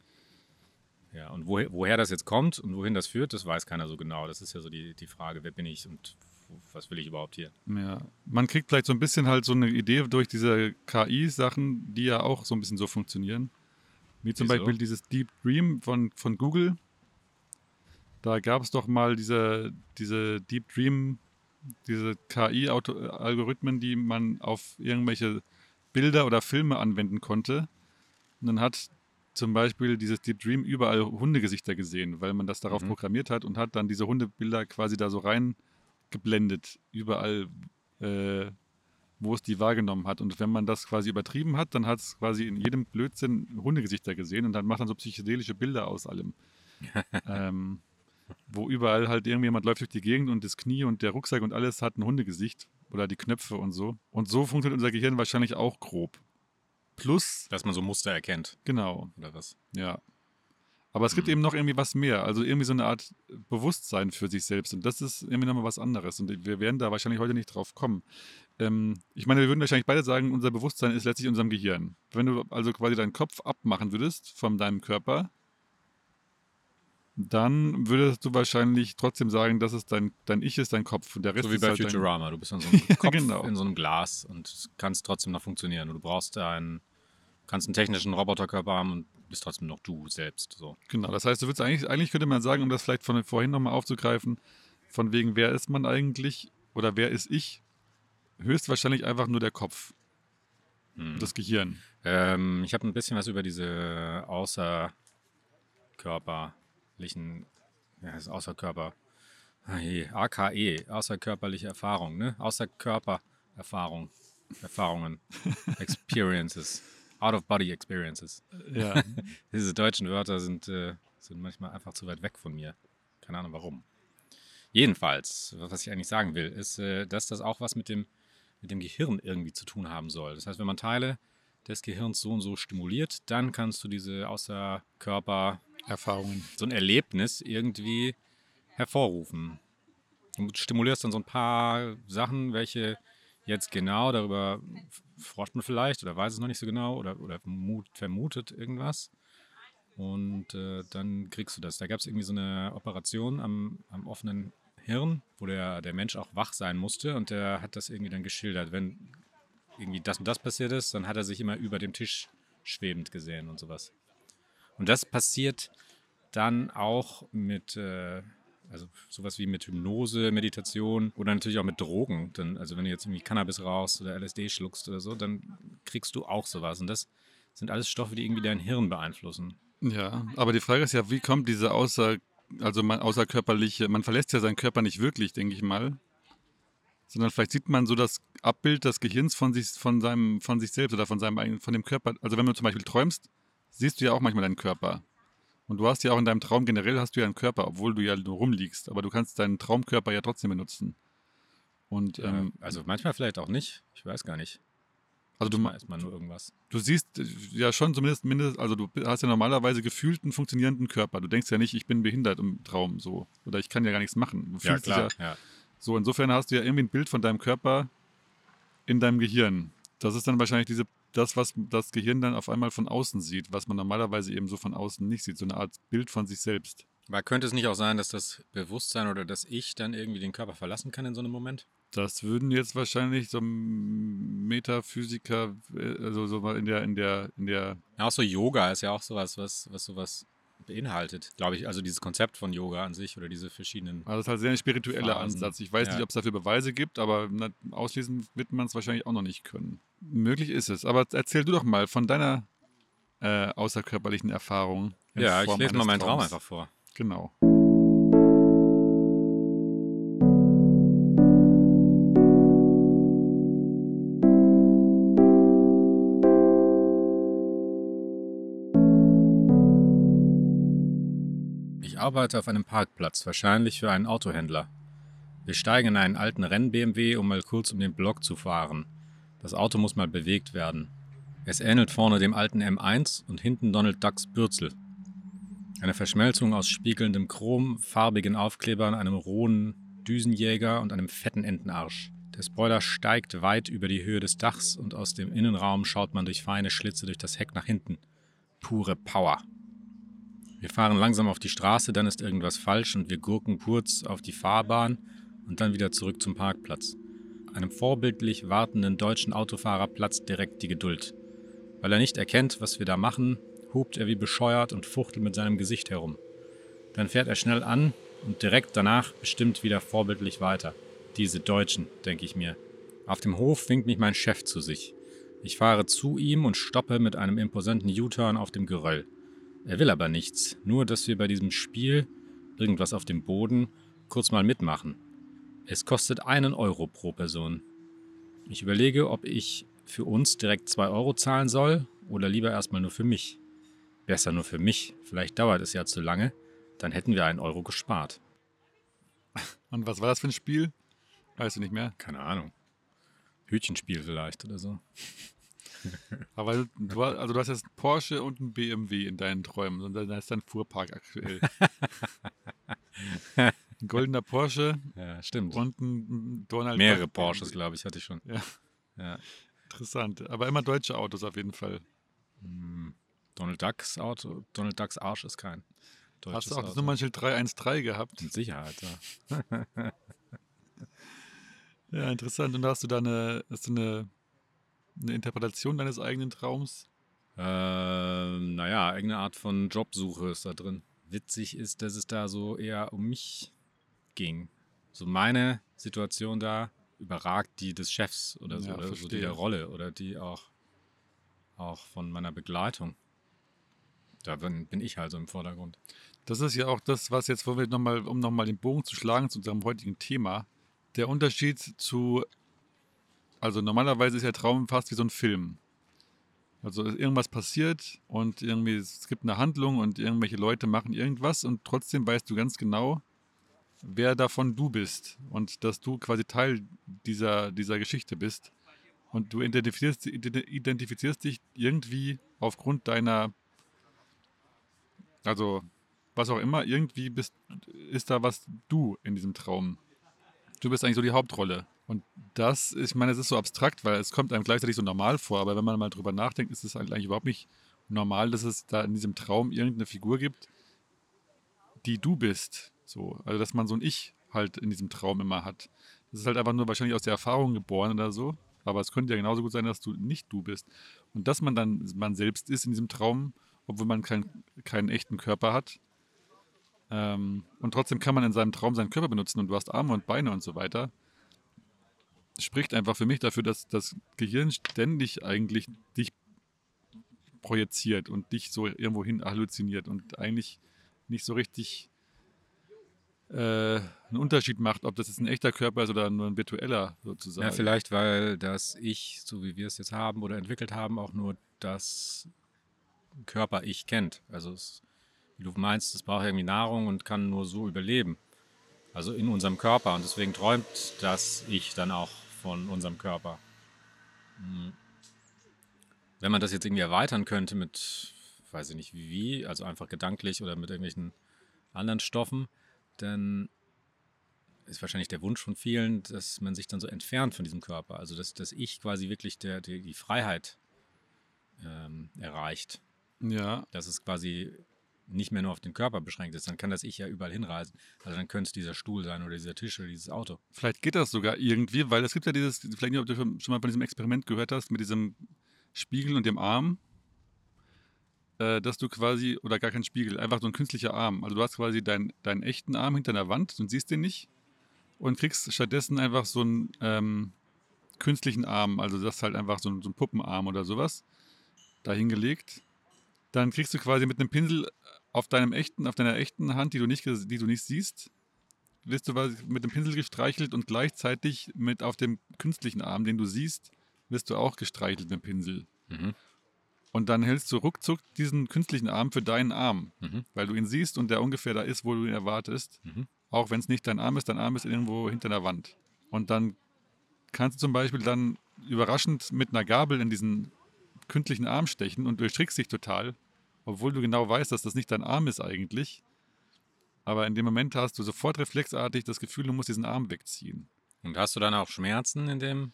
Ja, und woher, woher das jetzt kommt und wohin das führt, das weiß keiner so genau. Das ist ja so die, die Frage, wer bin ich und was will ich überhaupt hier? Ja, man kriegt vielleicht so ein bisschen halt so eine Idee durch diese KI-Sachen, die ja auch so ein bisschen so funktionieren. Wie zum Wieso? Beispiel dieses Deep Dream von, von Google. Da gab es doch mal diese, diese Deep Dream, diese KI-Algorithmen, die man auf irgendwelche Bilder oder Filme anwenden konnte. Und dann hat zum Beispiel dieses Deep Dream überall Hundegesichter gesehen, weil man das darauf Mhm. programmiert hat und hat dann diese Hundebilder quasi da so rein geblendet, überall, äh, wo es die wahrgenommen hat. Und wenn man das quasi übertrieben hat, dann hat es quasi in jedem Blödsinn Hundegesichter gesehen und dann macht dann so psychedelische Bilder aus allem. ähm, wo überall halt irgendjemand läuft durch die Gegend und das Knie und der Rucksack und alles hat ein Hundegesicht oder die Knöpfe und so. Und so funktioniert unser Gehirn wahrscheinlich auch grob. Plus, Dass man so Muster erkennt, genau, oder was? ja. Aber es gibt Mhm. eben noch irgendwie was mehr. Also irgendwie so eine Art Bewusstsein für sich selbst. Und das ist irgendwie nochmal was anderes. Und wir werden da wahrscheinlich heute nicht drauf kommen. Ähm, ich meine, wir würden wahrscheinlich beide sagen, unser Bewusstsein ist letztlich in unserem Gehirn. Wenn du also quasi deinen Kopf abmachen würdest von deinem Körper, dann würdest du wahrscheinlich trotzdem sagen, dass es dein, dein Ich ist, dein Kopf. Und der Rest So wie ist bei halt Futurama. Du bist in so einem Kopf, genau. in so einem Glas und es kann trotzdem noch funktionieren. Und du brauchst einen, kannst einen technischen Roboterkörper haben und bist trotzdem noch du selbst. So. Genau, das heißt, du würdest eigentlich, eigentlich könnte man sagen, um das vielleicht von vorhin nochmal aufzugreifen, von wegen, wer ist man eigentlich oder wer ist ich? Höchstwahrscheinlich einfach nur der Kopf, Hm. das Gehirn. Ähm, ich habe ein bisschen was über diese außerkörperlichen, ja, das ist Außerkörper, ah je, AKE, außerkörperliche Erfahrung, ne? Außerkörpererfahrung, Erfahrungen, Experiences, out-of-body experiences. Ja, Diese deutschen Wörter sind, äh, sind manchmal einfach zu weit weg von mir. Keine Ahnung warum. Jedenfalls, was ich eigentlich sagen will, ist, äh, dass das auch was mit dem, mit dem Gehirn irgendwie zu tun haben soll. Das heißt, wenn man Teile des Gehirns so und so stimuliert, dann kannst du diese Außerkörper, Erfahrungen. so ein Erlebnis irgendwie hervorrufen. Du stimulierst dann so ein paar Sachen, welche jetzt genau darüber forscht man vielleicht oder weiß es noch nicht so genau oder, oder vermut, vermutet irgendwas. Und äh, dann kriegst du das. Da gab es irgendwie so eine Operation am, am offenen Hirn, wo der, der Mensch auch wach sein musste und der hat das irgendwie dann geschildert. Wenn irgendwie das und das passiert ist, dann hat er sich immer über dem Tisch schwebend gesehen und sowas. Und das passiert dann auch mit, äh, also sowas wie mit Hypnose, Meditation oder natürlich auch mit Drogen. Dann, also wenn du jetzt irgendwie Cannabis rauchst oder LSD schluckst oder so, dann kriegst du auch sowas. Und das sind alles Stoffe, die irgendwie dein Hirn beeinflussen. Ja, aber die Frage ist ja, wie kommt diese außer, also man, außerkörperliche, man verlässt ja seinen Körper nicht wirklich, denke ich mal. Sondern vielleicht sieht man so das Abbild des Gehirns von sich, von seinem, von sich selbst oder von seinem eigenen, von dem Körper. Also wenn du zum Beispiel träumst, siehst du ja auch manchmal deinen Körper. Und du hast ja auch in deinem Traum generell hast du ja einen Körper, obwohl du ja nur rumliegst. Aber du kannst deinen Traumkörper ja trotzdem benutzen. Und ähm, ja, also manchmal vielleicht auch nicht. Ich weiß gar nicht. also du, Manchmal ist man nur irgendwas. du siehst äh, ja schon zumindest, mindest, also du hast ja normalerweise gefühlt einen funktionierenden Körper. Du denkst ja nicht, ich bin behindert im Traum so. Oder ich kann ja gar nichts machen. Du Ja, fühlst klar. ja, Ja. so, insofern hast du ja irgendwie ein Bild von deinem Körper in deinem Gehirn. Das ist dann wahrscheinlich diese, das, was das Gehirn dann auf einmal von außen sieht, was man normalerweise eben so von außen nicht sieht. So eine Art Bild von sich selbst. Aber könnte es nicht auch sein, dass das Bewusstsein oder das Ich dann irgendwie den Körper verlassen kann in so einem Moment? Das würden jetzt wahrscheinlich so Metaphysiker, äh, also so in der, in der, in der, Ja, auch so Yoga ist ja auch sowas, was, was sowas beinhaltet, glaube ich. Also dieses Konzept von Yoga an sich oder diese verschiedenen. also das ist halt sehr ein spiritueller Phasen. Ansatz. Ich weiß Ja. nicht, ob es dafür Beweise gibt, aber na, ausschließen wird man es wahrscheinlich auch noch nicht können. Möglich ist es. Aber erzähl du doch mal von deiner äh, außerkörperlichen Erfahrung. Ja, ich Form lese mal meinen Traum einfach vor. Genau. Arbeite auf einem Parkplatz, wahrscheinlich für einen Autohändler. Wir steigen in einen alten Renn-BMW, um mal kurz um den Block zu fahren. Das Auto muss mal bewegt werden. Es ähnelt vorne dem alten M1 und hinten Donald Ducks Bürzel. Eine Verschmelzung aus spiegelndem Chrom, farbigen Aufklebern, einem rohen Düsenjäger und einem fetten Entenarsch. Der Spoiler steigt weit über die Höhe des Dachs und aus dem Innenraum schaut man durch feine Schlitze durch das Heck nach hinten. Pure Power. Wir fahren langsam auf die Straße, dann ist irgendwas falsch und wir gurken kurz auf die Fahrbahn und dann wieder zurück zum Parkplatz. Einem vorbildlich wartenden deutschen Autofahrer platzt direkt die Geduld. Weil er nicht erkennt, was wir da machen, hupt er wie bescheuert und fuchtelt mit seinem Gesicht herum. Dann fährt er schnell an und direkt danach bestimmt wieder vorbildlich weiter. Diese Deutschen, denke ich mir. Auf dem Hof winkt mich mein Chef zu sich. Ich fahre zu ihm und stoppe mit einem imposanten U-Turn auf dem Geröll. Er will aber nichts, nur dass wir bei diesem Spiel, irgendwas auf dem Boden, kurz mal mitmachen. Es kostet einen Euro pro Person. Ich überlege, ob ich für uns direkt zwei Euro zahlen soll oder lieber erstmal nur für mich. Besser nur für mich, vielleicht dauert es ja zu lange, dann hätten wir einen Euro gespart. Und was war das für ein Spiel? Weißt du nicht mehr? Keine Ahnung. Hütchenspiel vielleicht oder so. Aber du, hast- also du hast jetzt einen Porsche und einen BMW in deinen Träumen und dann ist dein Fuhrpark aktuell. ein goldener Porsche Ja, stimmt. und ein Donald Mehrere Porsches, glaube ich, hatte ich schon. Ja. Ja. Interessant. Aber immer deutsche Autos auf jeden Fall. Hm. Donald Ducks Auto, Donald Ducks Arsch ist kein deutsches Hast du auch das Auto. Nummernschild 313 gehabt? Mit Sicherheit, ja. Ja, interessant. Und da hast du da eine, hast du eine, eine Interpretation deines eigenen Traums? Ähm, naja, irgendeine Art von Jobsuche ist da drin. Witzig ist, dass es da so eher um mich ging. So meine Situation da überragt die des Chefs oder so, Ja, oder so die der Rolle oder die auch, auch von meiner Begleitung. Da bin, bin ich also im Vordergrund. Das ist ja auch das, was jetzt, wo wir nochmal, um nochmal den Bogen zu schlagen zu unserem heutigen Thema, der Unterschied zu, also normalerweise ist ja Traum fast wie so ein Film. Also irgendwas passiert und irgendwie, es gibt eine Handlung und irgendwelche Leute machen irgendwas und trotzdem weißt du ganz genau, wer davon du bist und dass du quasi Teil dieser, dieser Geschichte bist. Und du identifizierst, identifizierst dich irgendwie aufgrund deiner, also was auch immer, irgendwie bist, ist da was du in diesem Traum. Du bist eigentlich so die Hauptrolle. Und das, ich meine, es ist so abstrakt, weil es kommt einem gleichzeitig so normal vor, aber wenn man mal drüber nachdenkt, ist es eigentlich überhaupt nicht normal, dass es da in diesem Traum irgendeine Figur gibt, die du bist. So, also dass man so ein Ich halt in diesem Traum immer hat. Das ist halt einfach nur wahrscheinlich aus der Erfahrung geboren oder so. Aber es könnte ja genauso gut sein, dass du nicht du bist. Und dass man dann man selbst ist in diesem Traum, obwohl man kein, keinen echten Körper hat. Ähm, und trotzdem kann man in seinem Traum seinen Körper benutzen und du hast Arme und Beine und so weiter. Spricht einfach für mich dafür, dass das Gehirn ständig eigentlich dich projiziert und dich so irgendwo hin halluziniert und eigentlich nicht so richtig äh, einen Unterschied macht, ob das jetzt ein echter Körper ist oder nur ein virtueller sozusagen. Ja, vielleicht, weil das Ich, so wie wir es jetzt haben oder entwickelt haben, auch nur das Körper-Ich kennt. Also, es, wie du meinst, es braucht irgendwie Nahrung und kann nur so überleben. Also in unserem Körper. Und deswegen träumt das Ich dann auch von unserem Körper. Hm. Wenn man das jetzt irgendwie erweitern könnte mit, weiß ich nicht wie, also einfach gedanklich oder mit irgendwelchen anderen Stoffen, dann ist wahrscheinlich der Wunsch von vielen, dass man sich dann so entfernt von diesem Körper. Also dass, dass Ich quasi wirklich der, die, die Freiheit ähm, erreicht. Ja, Dass es quasi nicht mehr nur auf den Körper beschränkt ist. Dann kann das Ich ja überall hinreisen. Also dann könnte es dieser Stuhl sein oder dieser Tisch oder dieses Auto. vielleicht geht das sogar irgendwie, weil es gibt ja dieses, vielleicht nicht, ob du schon mal von diesem Experiment gehört hast, mit diesem Spiegel und dem Arm, äh, dass du quasi, oder gar kein Spiegel, einfach so ein künstlicher Arm. Also du hast quasi deinen, deinen echten Arm hinter einer Wand und siehst den nicht und kriegst stattdessen einfach so einen ähm, künstlichen Arm, also das ist halt einfach so so ein Puppenarm oder sowas, da hingelegt. Dann kriegst du quasi mit einem Pinsel auf deinem echten, auf deiner echten Hand, die du nicht, die du nicht siehst, wirst du mit dem Pinsel gestreichelt und gleichzeitig mit auf dem künstlichen Arm, den du siehst, wirst du auch gestreichelt mit dem Pinsel. Mhm. Und dann hältst du ruckzuck diesen künstlichen Arm für deinen Arm, Mhm. weil du ihn siehst und der ungefähr da ist, wo du ihn erwartest. Mhm. Auch wenn es nicht dein Arm ist, dein Arm ist irgendwo hinter der Wand. Und dann kannst du zum Beispiel dann überraschend mit einer Gabel in diesen künstlichen Arm stechen und durchstrickst dich total, obwohl du genau weißt, dass das nicht dein Arm ist eigentlich. Aber in dem Moment hast du sofort reflexartig das Gefühl, du musst diesen Arm wegziehen. Und hast du dann auch Schmerzen in dem?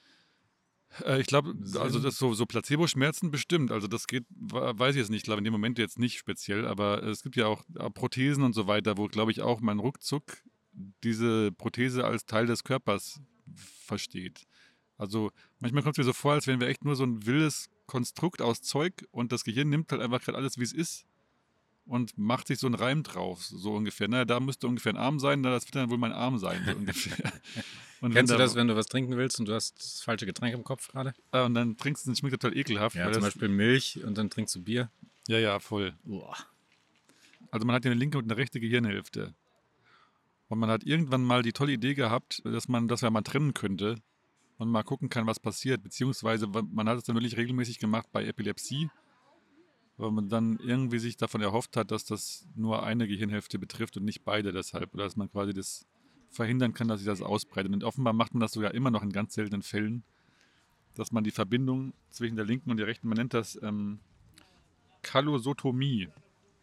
Äh, ich glaube, also das so, so Placebo-Schmerzen bestimmt. Also das geht, weiß ich jetzt nicht. Ich glaube in dem Moment jetzt nicht speziell, aber es gibt ja auch äh, Prothesen und so weiter, wo glaube ich auch man ruckzuck diese Prothese als Teil des Körpers versteht. Also manchmal kommt es mir so vor, als wären wir echt nur so ein wildes Konstrukt aus Zeug und das Gehirn nimmt halt einfach gerade alles, wie es ist und macht sich so einen Reim drauf, so ungefähr. Naja, da müsste ungefähr ein Arm sein, na, das wird dann wohl mein Arm sein, so ungefähr. Und Kennst du das, wenn du was trinken willst und du hast das falsche Getränk im Kopf gerade? Ah, und dann trinkst du es und schmeckt total ekelhaft. Ja, zum Beispiel Milch und dann trinkst du Bier. ja, ja, voll. Also man hat ja eine linke und eine rechte Gehirnhälfte. Und man hat irgendwann mal die tolle Idee gehabt, dass man das ja mal trennen könnte und mal gucken kann, was passiert. Beziehungsweise man hat es dann wirklich regelmäßig gemacht bei Epilepsie, weil man dann irgendwie sich davon erhofft hat, dass das nur eine Gehirnhälfte betrifft und nicht beide deshalb. Oder dass man quasi das verhindern kann, dass sich das ausbreitet. Und offenbar macht man das sogar immer noch in ganz seltenen Fällen, dass man die Verbindung zwischen der linken und der rechten, man nennt das ähm, Kallosotomie,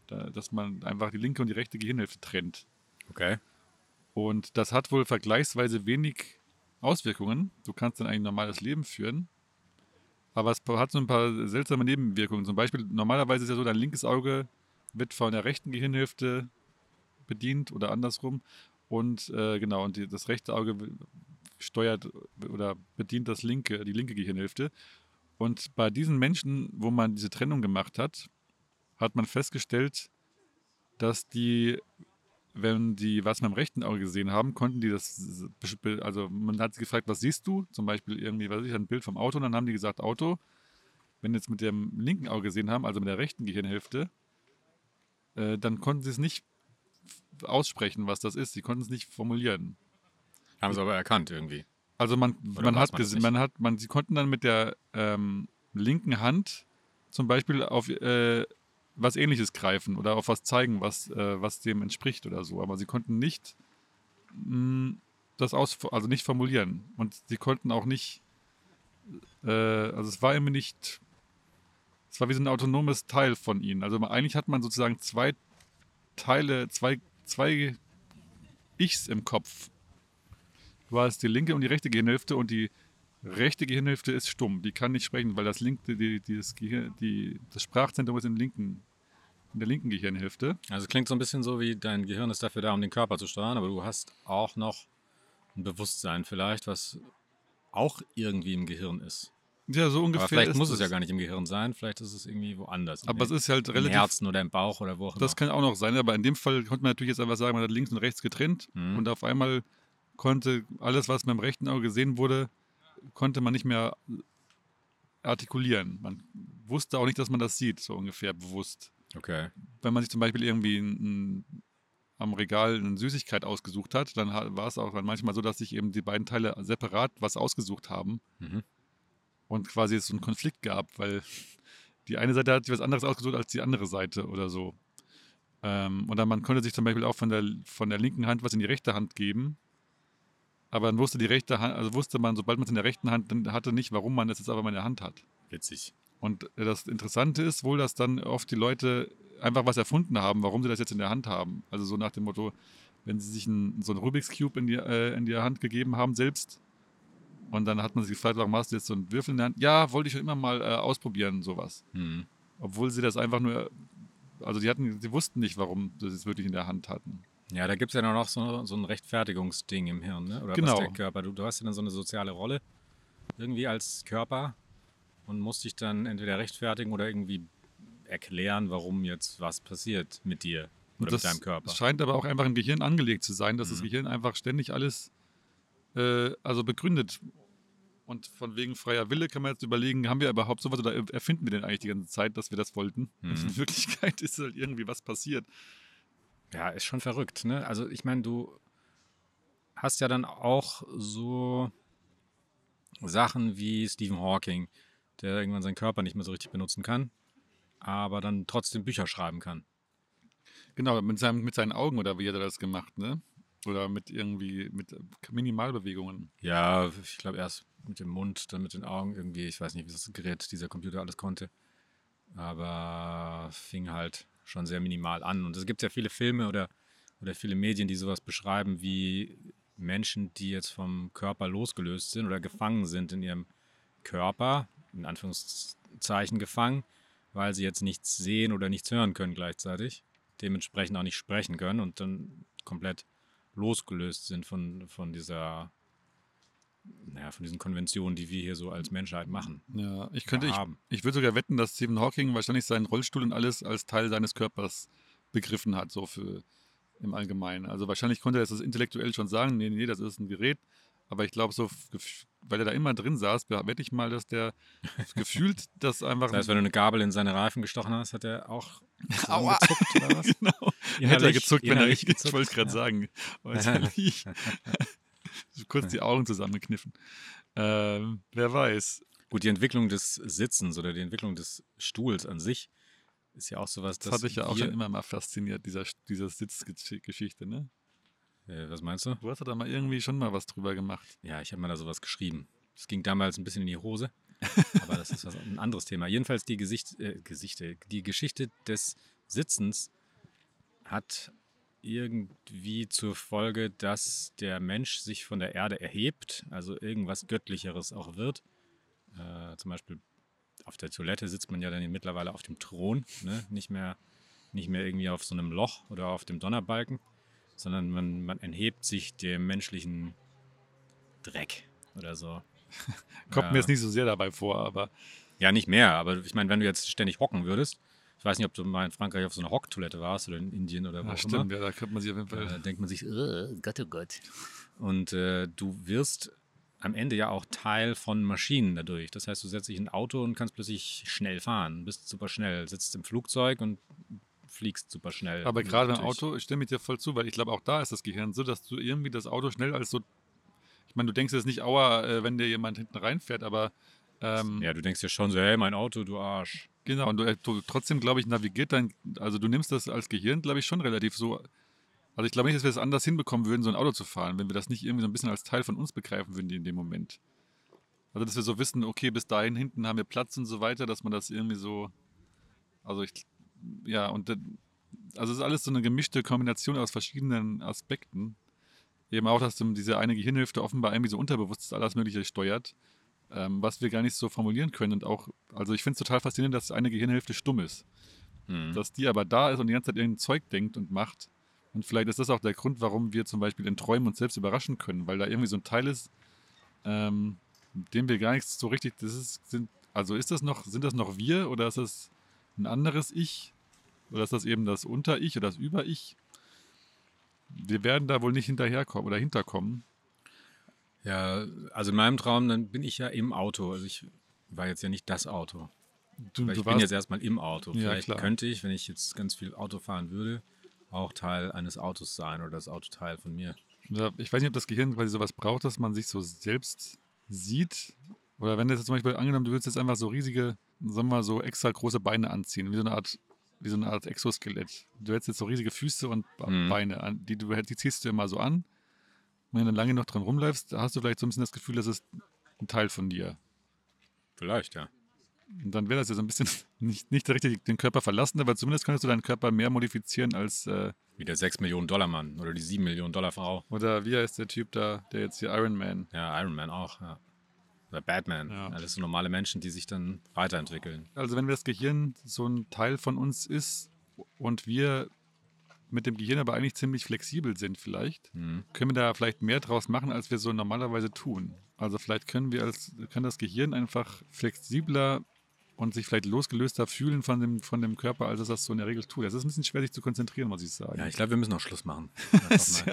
da, dass man einfach die linke und die rechte Gehirnhälfte trennt. Okay. Und das hat wohl vergleichsweise wenig Auswirkungen. Du kannst dann ein normales Leben führen. Aber es hat so ein paar seltsame Nebenwirkungen. Zum Beispiel, normalerweise ist ja so, dein linkes Auge wird von der rechten Gehirnhälfte bedient oder andersrum. Und äh, genau, und die, das rechte Auge steuert oder bedient das linke, die linke Gehirnhälfte. Und bei diesen Menschen, wo man diese Trennung gemacht hat, hat man festgestellt, dass die wenn die was mit dem rechten Auge gesehen haben, konnten die das, also man hat sie gefragt, was siehst du? Zum Beispiel irgendwie, was weiß ich, ein Bild vom Auto und dann haben die gesagt, Auto. Wenn jetzt mit dem linken Auge gesehen haben, also mit der rechten Gehirnhälfte, äh, dann konnten sie es nicht aussprechen, was das ist. Sie konnten es nicht formulieren. Haben sie aber erkannt irgendwie. Also man, Oder man hat man gesehen, man hat, man, sie konnten dann mit der ähm, linken Hand zum Beispiel auf äh, was ähnliches greifen oder auf was zeigen, was, äh, was dem entspricht oder so. Aber sie konnten nicht mh, das aus, also nicht formulieren. Und sie konnten auch nicht, äh, also es war immer nicht, es war wie so ein autonomes Teil von ihnen. Also eigentlich hat man sozusagen zwei Teile, zwei, zwei Ichs im Kopf. Du hast die linke und die rechte Gehirnhälfte und die rechte Gehirnhälfte ist stumm. Die kann nicht sprechen, weil das linke, die, die, das, Gehirn, die, das Sprachzentrum ist im linken, in der linken Gehirnhälfte. Also es klingt so ein bisschen so, wie dein Gehirn ist dafür da, um den Körper zu steuern, aber du hast auch noch ein Bewusstsein vielleicht, was auch irgendwie im Gehirn ist. Ja, so ungefähr. Aber vielleicht muss es ja gar nicht im Gehirn sein, vielleicht ist es irgendwie woanders. Aber es ist halt im relativ. Herzen oder im Bauch oder wo auch immer. Das kann auch noch sein, aber in dem Fall konnte man natürlich jetzt einfach sagen, man hat links und rechts getrennt Mhm. und auf einmal konnte alles, was mit dem rechten Auge gesehen wurde, konnte man nicht mehr artikulieren. Man wusste auch nicht, dass man das sieht, so ungefähr bewusst. Okay. wenn man sich zum Beispiel irgendwie ein, ein, am Regal eine Süßigkeit ausgesucht hat, dann war es auch dann manchmal so, dass sich eben die beiden Teile separat was ausgesucht haben Mhm. und quasi es so einen Konflikt gab, weil die eine Seite hat sich was anderes ausgesucht als die andere Seite oder so. Ähm, oder man konnte sich zum Beispiel auch von der, von der linken Hand was in die rechte Hand geben. Aber dann wusste die rechte Hand, also wusste man, sobald man es in der rechten Hand hatte, nicht, warum man es jetzt aber mal in der Hand hat. Witzig. Und das Interessante ist wohl, dass dann oft die Leute einfach was erfunden haben, warum sie das jetzt in der Hand haben. Also so nach dem Motto, wenn sie sich ein, so einen Rubik's Cube in die, äh, in die Hand gegeben haben selbst und dann hat man sich gefragt, warum hast du jetzt so einen Würfel in der Hand? Ja, wollte ich schon immer mal äh, ausprobieren, sowas. Hm. Obwohl sie das einfach nur, also die hatten, sie wussten nicht, warum sie es wirklich in der Hand hatten. Ja, da gibt es ja noch so, so ein Rechtfertigungsding im Hirn, ne? oder Genau. was der Körper. Du, du hast ja dann so eine soziale Rolle irgendwie als Körper und musst dich dann entweder rechtfertigen oder irgendwie erklären, warum jetzt was passiert mit dir oder das mit deinem Körper. scheint aber auch einfach im Gehirn angelegt zu sein, dass das Mhm. Gehirn einfach ständig alles äh, also begründet. Und von wegen freier Wille kann man jetzt überlegen, haben wir überhaupt sowas oder erfinden wir denn eigentlich die ganze Zeit, dass wir das wollten? Mhm. in Wirklichkeit ist halt irgendwie was passiert. Ja, ist schon verrückt, ne? Also ich meine, du hast ja dann auch so Sachen wie Stephen Hawking, der irgendwann seinen Körper nicht mehr so richtig benutzen kann, aber dann trotzdem Bücher schreiben kann. Genau, mit, seinem, mit seinen Augen oder wie hat er das gemacht, ne? Oder mit irgendwie, mit Minimalbewegungen. Ja, ich glaube erst mit dem Mund, dann mit den Augen irgendwie. Ich weiß nicht, wie das Gerät, dieser Computer alles konnte. Aber fing halt schon sehr minimal an. Und es gibt ja viele Filme oder, oder viele Medien, die sowas beschreiben, wie Menschen, die jetzt vom Körper losgelöst sind oder gefangen sind in ihrem Körper, in Anführungszeichen gefangen, weil sie jetzt nichts sehen oder nichts hören können gleichzeitig, dementsprechend auch nicht sprechen können und dann komplett losgelöst sind von, von dieser, naja, von diesen Konventionen, die wir hier so als Menschheit machen. Ja, ich könnte, ich, haben. ich würde sogar wetten, dass Stephen Hawking wahrscheinlich seinen Rollstuhl und alles als Teil seines Körpers begriffen hat, so für im Allgemeinen. Also wahrscheinlich konnte er das intellektuell schon sagen, nee, nee, das ist ein Gerät. Aber ich glaube, so, weil er da immer drin saß, wette ich mal, dass der gefühlt das einfach. Das heißt, wenn du eine Gabel in seine Reifen gestochen hast, hat er auch Aua. zusammengezuckt oder was? genau. Hätte er Innerlich- gezuckt, wenn er innerlich richtig, ich gezuckt, wollte gerade ja. sagen, äußerlich. Kurz die Augen zusammengekniffen. Ähm, wer weiß. Gut, die Entwicklung des Sitzens oder die Entwicklung des Stuhls an sich ist ja auch sowas, Das dass hat dich ja auch schon immer mal fasziniert, dieser, diese Sitzgeschichte, ne? Äh, was meinst du? Du hast da mal irgendwie schon mal was drüber gemacht. Ja, ich habe mal da sowas geschrieben. Es ging damals ein bisschen in die Hose, aber das ist was, ein anderes Thema. Jedenfalls die Gesicht, äh, Gesichte, die Geschichte des Sitzens hat irgendwie zur Folge, dass der Mensch sich von der Erde erhebt, also irgendwas Göttlicheres auch wird. Äh, zum Beispiel auf der Toilette sitzt man ja dann mittlerweile auf dem Thron, ne? nicht, mehr, nicht mehr irgendwie auf so einem Loch oder auf dem Donnerbalken, sondern man, man enthebt sich dem menschlichen Dreck oder so. Kommt Ja. mir jetzt nicht so sehr dabei vor, aber Ja, nicht mehr, aber ich meine, wenn du jetzt ständig hocken würdest, ich weiß nicht, ob du mal in Frankreich auf so einer Hocktoilette warst oder in Indien oder wo ja, auch stimmt, ja, da könnte man sich auf jeden immer, Fall. äh, denkt man sich, oh Gott, oh Gott. Und äh, du wirst am Ende ja auch Teil von Maschinen dadurch. Das heißt, du setzt dich in ein Auto und kannst plötzlich schnell fahren, bist super schnell, sitzt im Flugzeug und fliegst super schnell. aber gerade im durch- Auto, ich stimme mit dir voll zu, weil ich glaube, auch da ist das Gehirn so, dass du irgendwie das Auto schnell als so. Ich meine, du denkst jetzt nicht, aua, äh, wenn dir jemand hinten reinfährt, aber. Ähm, Ja, du denkst dir schon so, hey, mein Auto, du Arsch. Genau, und du, äh, du trotzdem, glaube ich, navigiert dein, also du nimmst das als Gehirn, glaube ich, schon relativ so. Also ich glaube nicht, dass wir es anders hinbekommen würden, so ein Auto zu fahren, wenn wir das nicht irgendwie so ein bisschen als Teil von uns begreifen würden in dem Moment. Also dass wir so wissen, okay, bis dahin hinten haben wir Platz und so weiter, dass man das irgendwie so, also ich, ja, und also es ist alles so eine gemischte Kombination aus verschiedenen Aspekten. Eben auch, dass diese eine Gehirnhälfte offenbar irgendwie so unterbewusst alles Mögliche steuert ähm, was wir gar nicht so formulieren können. Und auch, also ich finde es total faszinierend, dass eine Gehirnhälfte stumm ist. Hm. Dass die aber da ist und die ganze Zeit irgendein Zeug denkt und macht. Und vielleicht ist das auch der Grund, warum wir zum Beispiel in Träumen uns selbst überraschen können, weil da irgendwie so ein Teil ist, ähm, dem wir gar nichts so richtig, das ist, sind, also ist das noch, sind das noch wir oder ist das ein anderes Ich? Oder ist das eben das Unter-Ich oder das Über-Ich? Wir werden da wohl nicht hinterherkommen oder hinterkommen. Ja, also in meinem Traum, dann bin ich ja im Auto. Also ich war jetzt ja nicht das Auto. Du, du ich bin warst- jetzt erstmal im Auto. Ja, Vielleicht klar. könnte ich, wenn ich jetzt ganz viel Auto fahren würde, auch Teil eines Autos sein oder das Auto Teil von mir. Ja, ich weiß nicht, ob das Gehirn quasi sowas braucht, dass man sich so selbst sieht. Oder wenn das jetzt zum Beispiel angenommen, du würdest jetzt einfach so riesige, sagen wir mal, so extra große Beine anziehen, wie so eine Art wie so eine Art Exoskelett. Du hättest jetzt so riesige Füße und Mhm. Beine, an, die, du, die ziehst du immer so an. Und wenn du lange noch dran rumläufst, hast du vielleicht so ein bisschen das Gefühl, das ist ein Teil von dir. Vielleicht, ja. Und dann wäre das ja so ein bisschen nicht, nicht richtig den Körper verlassen, aber zumindest könntest du deinen Körper mehr modifizieren als, äh, Wie der 6 Millionen Dollar Mann oder die 7 Millionen Dollar Frau. oder wie heißt der Typ da, der jetzt hier Iron Man. Ja, Iron Man auch, ja. Oder Batman. Ja. Alles so normale Menschen, die sich dann weiterentwickeln. Also wenn wir das Gehirn so ein Teil von uns ist und wir mit dem Gehirn aber eigentlich ziemlich flexibel sind vielleicht, Mhm. können wir da vielleicht mehr draus machen, als wir so normalerweise tun. Also vielleicht können wir als kann das Gehirn einfach flexibler und sich vielleicht losgelöster fühlen von dem, von dem Körper, als es das so in der Regel tut. Es ist ein bisschen schwer, sich zu konzentrieren, muss ich sagen. Ja, ich glaube, wir müssen auch Schluss machen. das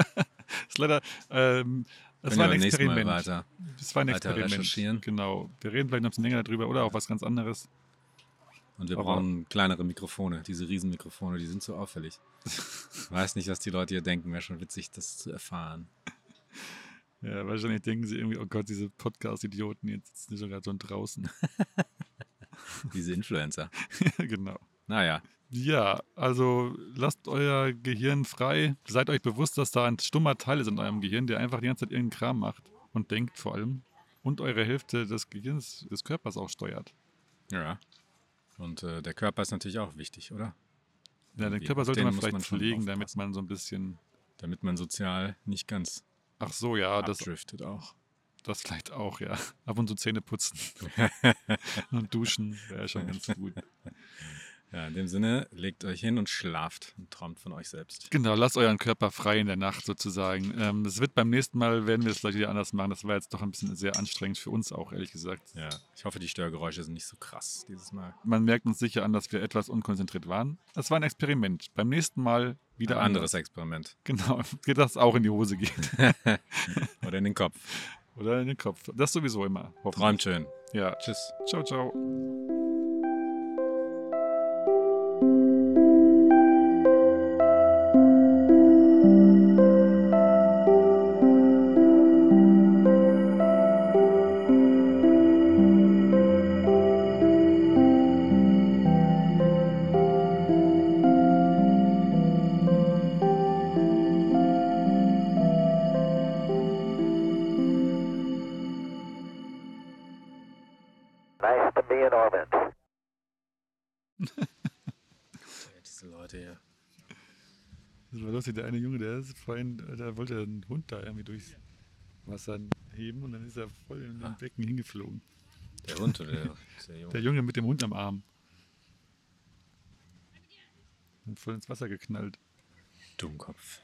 ist leider, ähm, das war ein Experiment. weiter. Das war ein Experiment. recherchieren. Genau. Wir reden vielleicht noch ein bisschen länger darüber oder auch was ganz anderes. Und wir Aber- brauchen kleinere Mikrofone. Diese Riesenmikrofone, die sind so auffällig. Ich weiß nicht, was die Leute hier denken. Wäre schon witzig, das zu erfahren. Ja, wahrscheinlich denken sie irgendwie, oh Gott, diese Podcast-Idioten, jetzt sitzen die sogar schon draußen. Diese Influencer. genau. Naja, Ja, also lasst euer Gehirn frei. Seid euch bewusst, dass da ein stummer Teil ist in eurem Gehirn, der einfach die ganze Zeit irgendeinen Kram macht und denkt vor allem. Und eure Hälfte des Gehirns, des Körpers auch steuert. ja. Und äh, der Körper ist natürlich auch wichtig, oder? Ja, den. Körper sollte Den man vielleicht man pflegen, damit man so ein bisschen. Damit man sozial nicht ganz Ach so, ja, das, abdriftet auch. das vielleicht auch, ja. Ab und zu Zähne putzen und duschen wäre schon ganz gut. Ja, in dem Sinne, legt euch hin und schlaft und träumt von euch selbst. Genau, lasst euren Körper frei in der Nacht sozusagen. Ähm, das wird beim nächsten Mal, werden wir es vielleicht wieder anders machen. Das war jetzt doch ein bisschen sehr anstrengend für uns auch, ehrlich gesagt. Ja, ich hoffe, die Störgeräusche sind nicht so krass dieses Mal. Man merkt uns sicher an, dass wir etwas unkonzentriert waren. Das war ein Experiment. Beim nächsten Mal wieder Ein anderes anders. Experiment. Genau, geht das auch in die Hose geht. Oder in den Kopf. Oder in den Kopf. Das sowieso immer. Träumt schön. Ja. Tschüss. Ciao, ciao. Der eine Junge, der ist vorhin, der wollte einen Hund da irgendwie durchs Wasser heben und dann ist er voll in den Ah. Becken hingeflogen. Der Hund oder der, der Junge? Der Junge mit dem Hund am Arm. Und voll ins Wasser geknallt. Dummkopf.